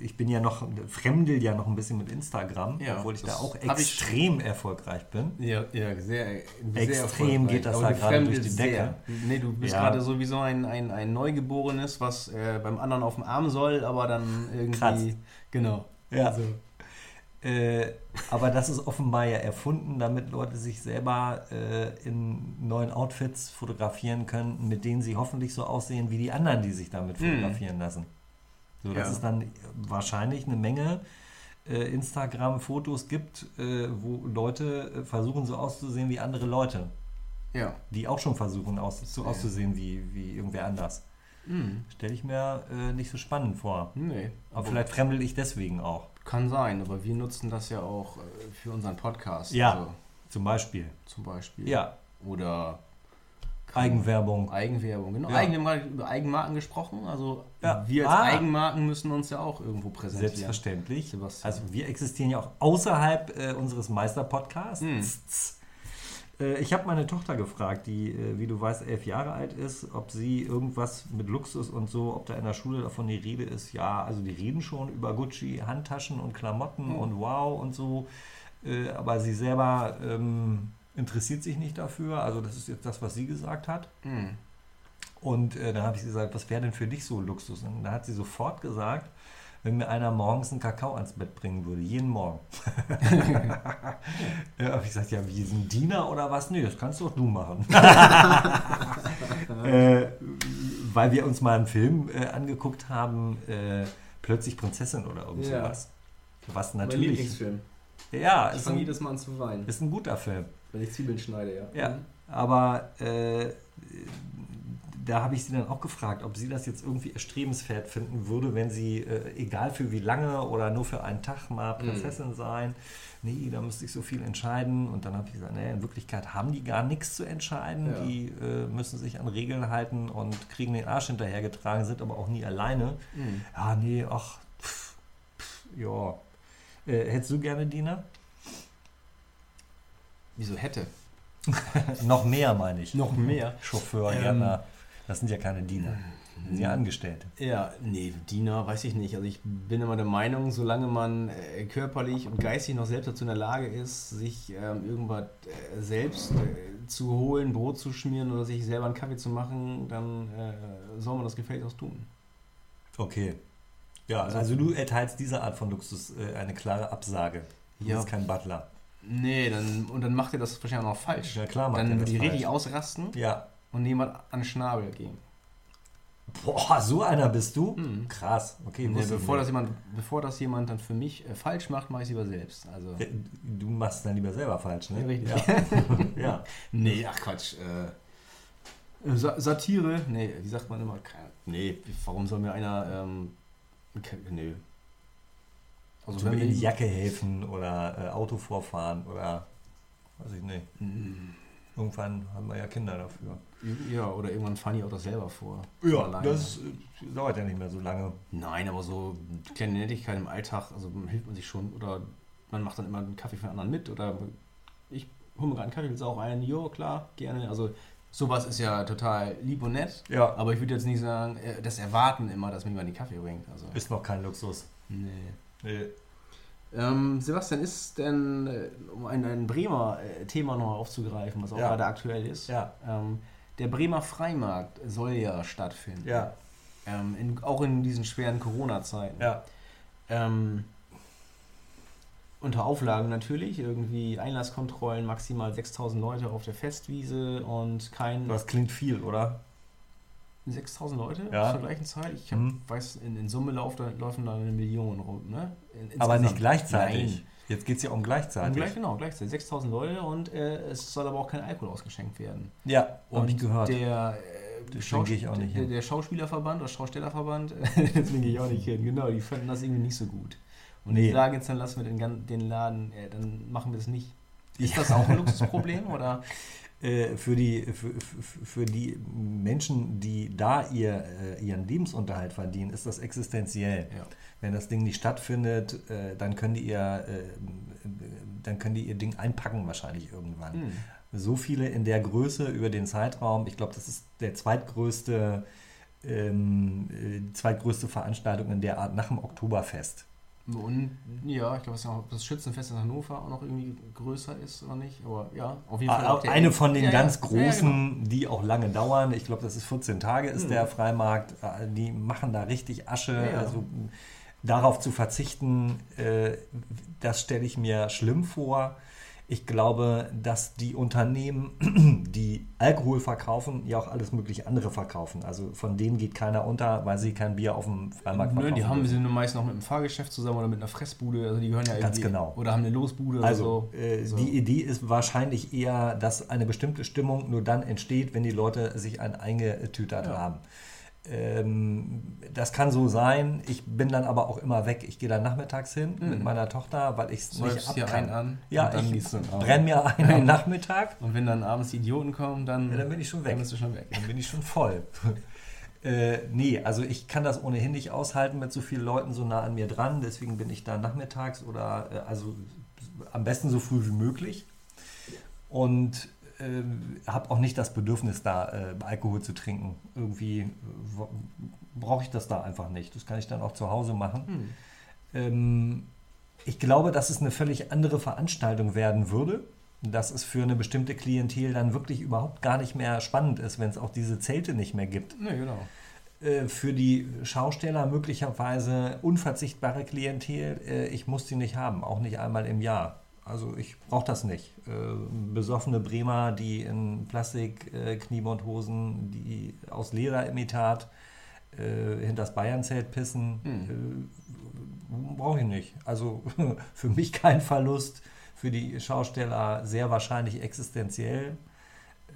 Speaker 1: ich bin ja noch, fremdel ja noch ein bisschen mit Instagram,
Speaker 2: Ja,
Speaker 1: obwohl ich da auch extrem erfolgreich bin.
Speaker 2: Ja, ja sehr, sehr
Speaker 1: Extrem geht das da gerade durch die Decke.
Speaker 2: Sehr. Nee, du bist
Speaker 1: Ja.
Speaker 2: gerade sowieso ein, ein, ein Neugeborenes, was äh, beim anderen auf dem Arm soll, aber dann irgendwie.
Speaker 1: Kratzt.
Speaker 2: Genau.
Speaker 1: Ja.
Speaker 2: Also,
Speaker 1: Äh, aber das ist offenbar ja erfunden, damit Leute sich selber äh, in neuen Outfits fotografieren können, mit denen sie hoffentlich so aussehen wie die anderen, die sich damit
Speaker 2: Mhm.
Speaker 1: fotografieren lassen. So, dass
Speaker 2: Ja.
Speaker 1: es dann wahrscheinlich eine Menge äh, Instagram-Fotos gibt, äh, wo Leute äh, versuchen so auszusehen wie andere Leute,
Speaker 2: ja.
Speaker 1: die auch schon versuchen aus, so auszusehen wie, wie irgendwer anders.
Speaker 2: Hm.
Speaker 1: Stelle ich mir nicht so spannend vor.
Speaker 2: Nee.
Speaker 1: Aber vielleicht fremdel ich deswegen auch.
Speaker 2: Kann sein, aber wir nutzen das ja auch äh, für unseren Podcast.
Speaker 1: Ja.
Speaker 2: Also,
Speaker 1: Zum Beispiel.
Speaker 2: zum Beispiel.
Speaker 1: Ja,
Speaker 2: Oder
Speaker 1: Eigenwerbung.
Speaker 2: Eigenwerbung, genau.
Speaker 1: Ja.
Speaker 2: Eigen, wir haben gerade über Eigenmarken gesprochen. Also
Speaker 1: Ja.
Speaker 2: wir als
Speaker 1: Ah.
Speaker 2: Eigenmarken müssen uns ja auch irgendwo präsentieren.
Speaker 1: Selbstverständlich.
Speaker 2: Sebastian.
Speaker 1: Also wir existieren ja auch außerhalb äh, unseres Meister-Podcasts.
Speaker 2: Hm.
Speaker 1: Äh, ich habe meine Tochter gefragt, die, äh, wie du weißt, elf Jahre alt ist, ob sie irgendwas mit Luxus und so, ob da in der Schule davon die Rede ist. Ja, also die reden schon über Gucci, Handtaschen und Klamotten
Speaker 2: Hm.
Speaker 1: und wow und so. Äh, aber sie selber ähm, interessiert sich nicht dafür. Also das ist jetzt das, was sie gesagt hat.
Speaker 2: Hm.
Speaker 1: Und äh, dann habe ich gesagt, was wäre denn für dich so Luxus? Und da hat sie sofort gesagt, wenn mir einer morgens einen Kakao ans Bett bringen würde, jeden Morgen. ja, habe ich gesagt, ja, wie ein Diener oder was? Nee, das kannst doch du machen. äh, weil wir uns mal einen Film äh, angeguckt haben, äh, plötzlich Prinzessin oder irgend
Speaker 2: Ja.
Speaker 1: sowas. Was
Speaker 2: Mein
Speaker 1: natürlich.
Speaker 2: Lieblingsfilm.
Speaker 1: Ja,
Speaker 2: Ich
Speaker 1: ist
Speaker 2: fange
Speaker 1: ein,
Speaker 2: jedes Mal an zu weinen,
Speaker 1: ist ein guter Film.
Speaker 2: wenn ich Zwiebeln schneide, ja.
Speaker 1: Ja,
Speaker 2: Mhm.
Speaker 1: aber äh, da habe ich sie dann auch gefragt, ob sie das jetzt irgendwie erstrebenswert finden würde, wenn sie, äh, egal für wie lange oder nur für einen Tag mal Prinzessin sein. Nee, da müsste ich so viel entscheiden. Und dann habe ich gesagt, nee, in Wirklichkeit haben die gar nichts zu entscheiden.
Speaker 2: Ja.
Speaker 1: Die äh, müssen sich an Regeln halten und kriegen den Arsch hinterhergetragen, sind aber auch nie alleine.
Speaker 2: Mhm.
Speaker 1: Ja, nee, ach, pff, pff, ja. Äh, hättest du gerne Diener?
Speaker 2: Wieso hätte?
Speaker 1: Noch mehr, meine ich.
Speaker 2: Noch mehr?
Speaker 1: Chauffeur,
Speaker 2: Ähm,
Speaker 1: Gärtner. Das sind ja keine Diener. Das sind ja Angestellte.
Speaker 2: Ja, nee, Diener weiß ich nicht. Also ich bin immer der Meinung, solange man äh, körperlich und geistig noch selbst dazu in der Lage ist, sich ähm, irgendwas äh, selbst äh, zu holen, Brot zu schmieren oder sich selber einen Kaffee zu machen, dann äh, soll man das gefälligst auch tun.
Speaker 1: Okay. Ja, also du erteilst dieser Art von Luxus äh, eine klare Absage. Du
Speaker 2: Ja.
Speaker 1: bist kein Butler.
Speaker 2: Nee, dann, und dann macht er das wahrscheinlich auch noch falsch.
Speaker 1: Ja, klar macht
Speaker 2: dann würde
Speaker 1: falsch.
Speaker 2: richtig ausrasten
Speaker 1: Ja.
Speaker 2: Und jemand an den Schnabel gehen.
Speaker 1: Boah, so einer bist du?
Speaker 2: Mhm.
Speaker 1: Krass. Okay,
Speaker 2: Nee, bevor, das jemand, bevor das jemand dann für mich äh, falsch macht, mache ich es lieber selbst. Also,
Speaker 1: Du machst es dann lieber selber falsch, ne?
Speaker 2: Ja, richtig.
Speaker 1: Ja. ja.
Speaker 2: Nee, ach Quatsch. Äh, Sa Satire? Nee, wie sagt man immer? Keine- Nee, warum soll mir einer. Ähm, nee. Also,
Speaker 1: So mir in die Jacke helfen oder äh, Auto vorfahren oder weiß ich nicht.
Speaker 2: Mm,
Speaker 1: Irgendwann haben wir ja Kinder dafür.
Speaker 2: Ja, oder irgendwann fahren die auch das selber vor.
Speaker 1: Ja,
Speaker 2: Alleine.
Speaker 1: das dauert ja nicht mehr so lange.
Speaker 2: Nein, aber so kleine Nettigkeit im Alltag, also hilft man sich schon. Oder man macht dann immer einen Kaffee für einen anderen mit. Oder ich hole mir gerade einen Kaffee, willst du auch einen? Jo, klar, gerne. Also sowas ist ja total lieb und nett.
Speaker 1: Ja.
Speaker 2: Aber ich würde jetzt nicht sagen, äh, das Erwarten immer, dass mir jemand den Kaffee bringt. Also,
Speaker 1: Ist noch kein Luxus.
Speaker 2: nee.
Speaker 1: Nee.
Speaker 2: Ähm, Sebastian, ist denn, äh, um ein, ein Bremer äh, Thema noch aufzugreifen, was auch
Speaker 1: Ja.
Speaker 2: gerade aktuell ist,
Speaker 1: Ja.
Speaker 2: ähm, der Bremer Freimarkt soll ja stattfinden.
Speaker 1: Ja.
Speaker 2: Ähm, in, auch in diesen schweren Corona-Zeiten.
Speaker 1: Ja.
Speaker 2: Ähm, unter Auflagen natürlich, irgendwie Einlasskontrollen, maximal 6000 Leute auf der Festwiese und kein.
Speaker 1: Das klingt viel, oder?
Speaker 2: 6000 Leute
Speaker 1: Ja.
Speaker 2: zur gleichen Zeit? Ich hab,
Speaker 1: Mhm.
Speaker 2: weiß, in, in Summe laufen da, laufen da eine Million rum. Ne? In,
Speaker 1: Aber nicht gleichzeitig.
Speaker 2: Nein.
Speaker 1: Jetzt geht es ja um gleichzeitig.
Speaker 2: gleich, genau, gleichzeitig. 6000 Leute und äh, es soll aber auch kein Alkohol ausgeschenkt werden.
Speaker 1: Ja,
Speaker 2: Und
Speaker 1: habe ich gehört.
Speaker 2: Der, äh, Schaus-
Speaker 1: ich auch nicht
Speaker 2: der, der Schauspielerverband oder Schaustellerverband, deswegen gehe ich auch nicht hin. Genau, die fanden das irgendwie nicht so gut. Und
Speaker 1: Nee.
Speaker 2: die sagen jetzt, dann lassen wir den, den Laden, äh, dann machen wir das nicht. Ist das auch ein Luxusproblem oder?
Speaker 1: Äh, für, die, für, für, die Menschen, die da ihr, äh, ihren Lebensunterhalt verdienen, ist das existenziell.
Speaker 2: Ja.
Speaker 1: Wenn das Ding nicht stattfindet, äh, dann können die ihr, dann können die ihr Ding einpacken wahrscheinlich irgendwann.
Speaker 2: Hm.
Speaker 1: So viele in der Größe über den Zeitraum, ich glaube, das ist der zweitgrößte, ähm, äh, die zweitgrößte Veranstaltung in der Art nach dem Oktoberfest.
Speaker 2: Und ja, ich glaube, das Schützenfest in Hannover auch noch irgendwie größer ist oder nicht. Aber ja, auf jeden Fall.
Speaker 1: Ah,
Speaker 2: auch der-
Speaker 1: Eine von den
Speaker 2: Ja, ja.
Speaker 1: ganz
Speaker 2: Ja, ja,
Speaker 1: großen,
Speaker 2: genau.
Speaker 1: die auch lange dauern. Ich glaube, das ist 14 Tage, ist
Speaker 2: Mhm.
Speaker 1: der Freimarkt. Äh, Die machen da richtig Asche.
Speaker 2: Ja, ja.
Speaker 1: Also darauf zu verzichten, äh, das stelle ich mir schlimm vor. Ich glaube, dass die Unternehmen, die Alkohol verkaufen, ja auch alles mögliche andere verkaufen. Also von denen geht keiner unter, weil sie kein Bier auf dem Freimarkt
Speaker 2: Nö,
Speaker 1: verkaufen.
Speaker 2: die haben sind meist noch mit einem Fahrgeschäft zusammen oder mit einer Fressbude. Also die gehören ja
Speaker 1: Ganz
Speaker 2: irgendwie.
Speaker 1: genau.
Speaker 2: Oder haben eine Losbude
Speaker 1: Also
Speaker 2: oder so.
Speaker 1: äh,
Speaker 2: So.
Speaker 1: die Idee ist wahrscheinlich eher, dass eine bestimmte Stimmung nur dann entsteht, wenn die Leute sich ein eingetütert
Speaker 2: Ja.
Speaker 1: haben. Ähm, das kann so sein. Ich bin dann aber auch immer weg. Ich gehe dann nachmittags hin
Speaker 2: Mhm.
Speaker 1: mit meiner Tochter, weil ich es nicht ab kann.
Speaker 2: einen an
Speaker 1: ja, ich brenne mir einen am Nachmittag.
Speaker 2: Und wenn dann abends die Idioten kommen, dann,
Speaker 1: Ja, dann bin ich schon weg.
Speaker 2: dann bist du schon weg.
Speaker 1: Dann bin ich schon voll. äh, nee, also ich kann das ohnehin nicht aushalten mit so vielen Leuten so nah an mir dran. Deswegen bin ich da nachmittags oder äh, also am besten so früh wie möglich. Und ähm, habe auch nicht das Bedürfnis, da äh, Alkohol zu trinken. Irgendwie äh, brauche ich das da einfach nicht. Das kann ich dann auch zu Hause machen.
Speaker 2: Hm.
Speaker 1: Ähm, ich glaube, dass es eine völlig andere Veranstaltung werden würde, dass es für eine bestimmte Klientel dann wirklich überhaupt gar nicht mehr spannend ist, wenn es auch diese Zelte nicht mehr gibt.
Speaker 2: Ne, genau.
Speaker 1: Äh, für die Schausteller möglicherweise unverzichtbare Klientel, äh, ich muss die nicht haben, auch nicht einmal im Jahr. Also ich brauche das nicht. Äh, besoffene Bremer, die in Plastik-Kniebondhosen, die aus Lederimitat hinter das Bayernzelt pissen, hm. brauche ich nicht. Also für mich kein Verlust, für die Schausteller sehr wahrscheinlich existenziell.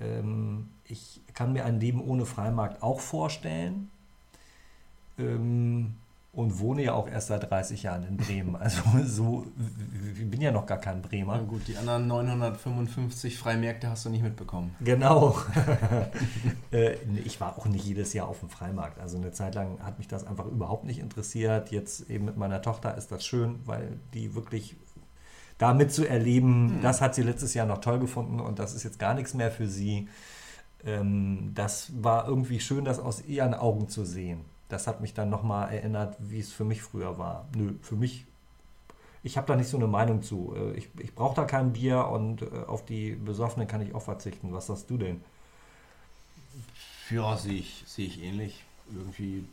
Speaker 1: Ähm, ich kann mir ein Leben ohne Freimarkt auch vorstellen. Ähm, und wohne ja auch erst seit 30 Jahren in Bremen. Also so, ich bin ja noch gar kein Bremer.
Speaker 2: Na gut, die anderen 955 Freimärkte hast du nicht mitbekommen.
Speaker 1: Genau. Äh, ich war auch nicht jedes Jahr auf dem Freimarkt. Also eine Zeit lang hat mich das einfach überhaupt nicht interessiert. Jetzt eben mit meiner Tochter ist das schön, weil die wirklich da mitzuerleben, mhm. das hat sie letztes Jahr noch toll gefunden und das ist jetzt gar nichts mehr für sie. Ähm, das war irgendwie schön, das aus ihren Augen zu sehen das hat mich dann nochmal erinnert, wie es für mich früher war. Nö, für mich, ich habe da nicht so eine Meinung zu. Äh, ich, ich brauche da kein Bier und äh, auf die Besoffenen kann ich auch verzichten. Was sagst du denn?
Speaker 2: Ja, sehe ich, sehe ich ähnlich. Irgendwie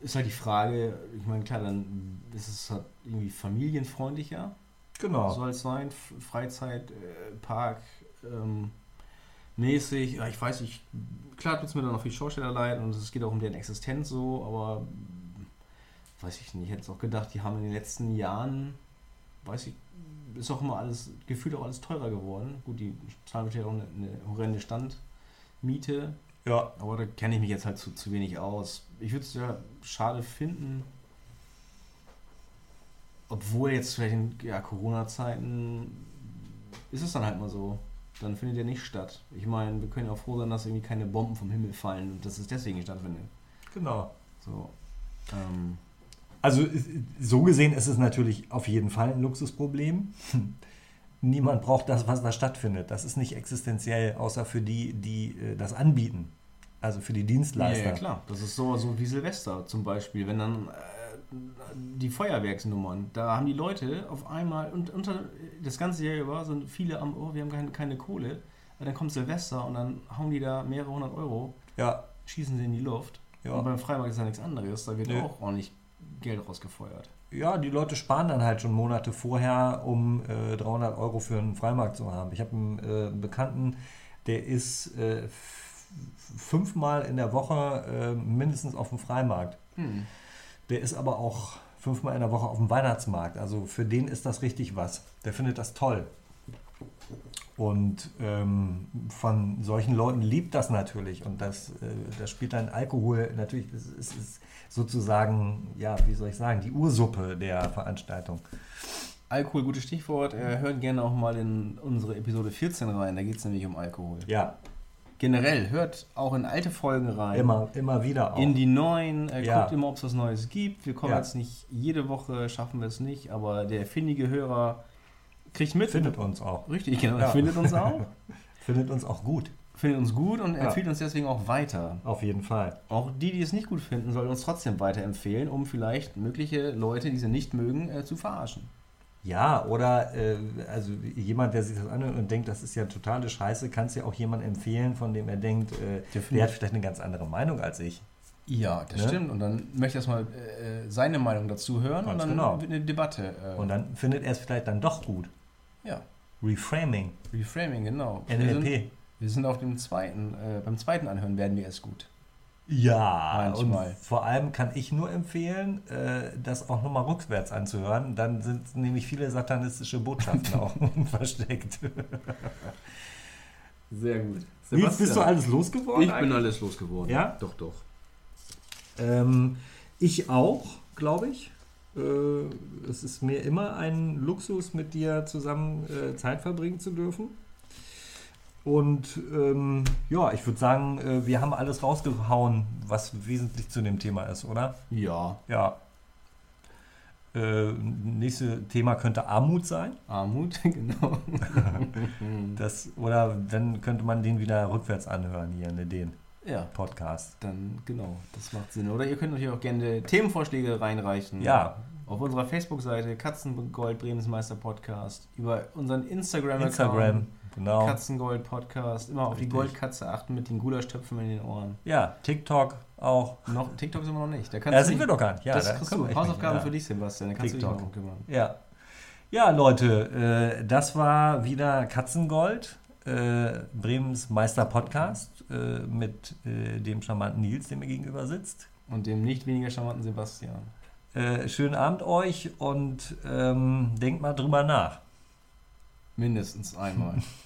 Speaker 2: ist halt die Frage, ich meine, klar, dann ist es halt irgendwie familienfreundlicher.
Speaker 1: Genau.
Speaker 2: Soll es sein, Freizeitpark. Äh, ähm, mäßig. Ja, ich weiß nicht, klar tut es mir dann noch viel Schausteller leid und es geht auch um deren Existenz so, aber weiß ich nicht, ich hätte es auch gedacht, die haben in den letzten Jahren, weiß ich, ist auch immer alles, gefühlt auch alles teurer geworden. Gut, die zahlen natürlich auch eine, eine horrende Standmiete.
Speaker 1: Ja.
Speaker 2: Aber da kenne ich mich jetzt halt zu, zu wenig aus. Ich würde es ja schade finden, obwohl jetzt vielleicht in ja, Corona-Zeiten ist es dann halt mal so dann findet er nicht statt. Ich meine, wir können auch froh sein, dass irgendwie keine Bomben vom Himmel fallen und dass es deswegen stattfindet.
Speaker 1: Genau.
Speaker 2: So. Ähm.
Speaker 1: Also so gesehen ist es natürlich auf jeden Fall ein Luxusproblem. Niemand braucht das, was da stattfindet. Das ist nicht existenziell, außer für die, die äh, das anbieten. Also für die Dienstleister.
Speaker 2: Ja, ja klar. Das ist so, so wie Silvester zum Beispiel. Wenn dann äh, die Feuerwerksnummern. Da haben die Leute auf einmal und unter das ganze Jahr über sind viele am, oh, wir haben keine, keine Kohle. dann kommt Silvester und dann hauen die da mehrere hundert Euro,
Speaker 1: ja.
Speaker 2: schießen sie in die Luft.
Speaker 1: Ja.
Speaker 2: Und beim Freimarkt ist ja nichts anderes. Da wird nee. auch ordentlich Geld rausgefeuert.
Speaker 1: Ja, die Leute sparen dann halt schon Monate vorher, um äh, 300 Euro für einen Freimarkt zu haben. Ich habe einen äh, Bekannten, der ist äh, fünfmal in der Woche äh, mindestens auf dem Freimarkt. Hm. Der ist aber auch fünfmal in der Woche auf dem Weihnachtsmarkt. Also für den ist das richtig was. Der findet das toll. Und ähm, von solchen Leuten liebt das natürlich. Und das, äh, das spielt dann Alkohol natürlich, es ist, ist, sozusagen, ja, wie soll ich sagen, die Ursuppe der Veranstaltung.
Speaker 2: Alkohol, gutes Stichwort. Äh, hört gerne auch mal in unsere Episode 14 rein. Da geht es nämlich um Alkohol.
Speaker 1: Ja,
Speaker 2: generell, hört auch in alte Folgen rein.
Speaker 1: Immer, immer wieder
Speaker 2: auch. In die neuen, äh, ja. guckt immer, ob es was Neues gibt. Wir kommen ja. jetzt nicht jede Woche, schaffen wir es nicht, aber der findige Hörer kriegt mit.
Speaker 1: Findet uns auch.
Speaker 2: Richtig, genau. Ja. Findet uns auch.
Speaker 1: findet uns auch gut.
Speaker 2: Findet uns gut und empfiehlt uns deswegen auch weiter.
Speaker 1: Auf jeden Fall.
Speaker 2: Auch die, die es nicht gut finden, sollen uns trotzdem weiterempfehlen, um vielleicht mögliche Leute, die sie nicht mögen, äh, zu verarschen.
Speaker 1: Ja, oder äh, also jemand, der sich das anhört und denkt, das ist ja totale Scheiße, kann es ja auch jemand empfehlen, von dem er denkt, äh, der, hat vielleicht eine ganz andere Meinung als ich.
Speaker 2: Ja, das ne? stimmt. Und dann möchte ich erstmal äh, seine Meinung dazu hören
Speaker 1: ganz
Speaker 2: und dann
Speaker 1: genau.
Speaker 2: eine Debatte.
Speaker 1: Äh. Und dann findet er es vielleicht dann doch gut.
Speaker 2: Ja.
Speaker 1: Reframing.
Speaker 2: Reframing, genau.
Speaker 1: NLP.
Speaker 2: Wir sind, wir sind auf dem zweiten, äh, beim zweiten Anhören werden wir es gut.
Speaker 1: Ja, Manchmal. und vor allem kann ich nur empfehlen, äh, das auch nochmal rückwärts anzuhören. Dann sind nämlich viele satanistische Botschaften auch versteckt.
Speaker 2: Sehr gut.
Speaker 1: Sebastian. bist du alles losgeworden?
Speaker 2: Ich bin alles losgeworden.
Speaker 1: Ja?
Speaker 2: Doch, doch.
Speaker 1: Ähm, ich auch, glaube ich. Äh, es ist mir immer ein Luxus, mit dir zusammen äh, Zeit verbringen zu dürfen. Und ähm, ja, ich würde sagen, äh, wir haben alles rausgehauen, was wesentlich zu dem Thema ist, oder?
Speaker 2: Ja.
Speaker 1: Ja. Äh, nächste Thema könnte Armut sein.
Speaker 2: Armut, genau.
Speaker 1: das, oder dann könnte man den wieder rückwärts anhören hier in den
Speaker 2: ja.
Speaker 1: Podcast.
Speaker 2: Dann, genau, das macht Sinn. Oder ihr könnt natürlich auch gerne Themenvorschläge reinreichen.
Speaker 1: Ja,
Speaker 2: auf unserer Facebook-Seite Katzengold Bremens Meister Podcast, über unseren Instagram-Account
Speaker 1: Instagram, genau.
Speaker 2: Katzengold Podcast, immer auf die
Speaker 1: Richtig.
Speaker 2: Goldkatze achten mit den Gulaschtöpfen in den Ohren.
Speaker 1: Ja, TikTok auch.
Speaker 2: Noch, TikTok sind wir noch nicht. Da
Speaker 1: Ja,
Speaker 2: kannst du
Speaker 1: sind wir doch gar nicht. Ja,
Speaker 2: das
Speaker 1: da
Speaker 2: kriegst du. Hausaufgaben
Speaker 1: ja.
Speaker 2: für dich, Sebastian. Da kannst du dich
Speaker 1: TikTok.
Speaker 2: mal drum kümmern.
Speaker 1: Ja. Ja, Leute, äh, das war wieder Katzengold, äh, Bremens Meister Podcast äh, mit äh, dem charmanten Nils, der mir gegenüber sitzt.
Speaker 2: Und dem nicht weniger charmanten Sebastian.
Speaker 1: Äh, schönen Abend euch und ähm, denkt mal drüber nach.
Speaker 2: Mindestens einmal.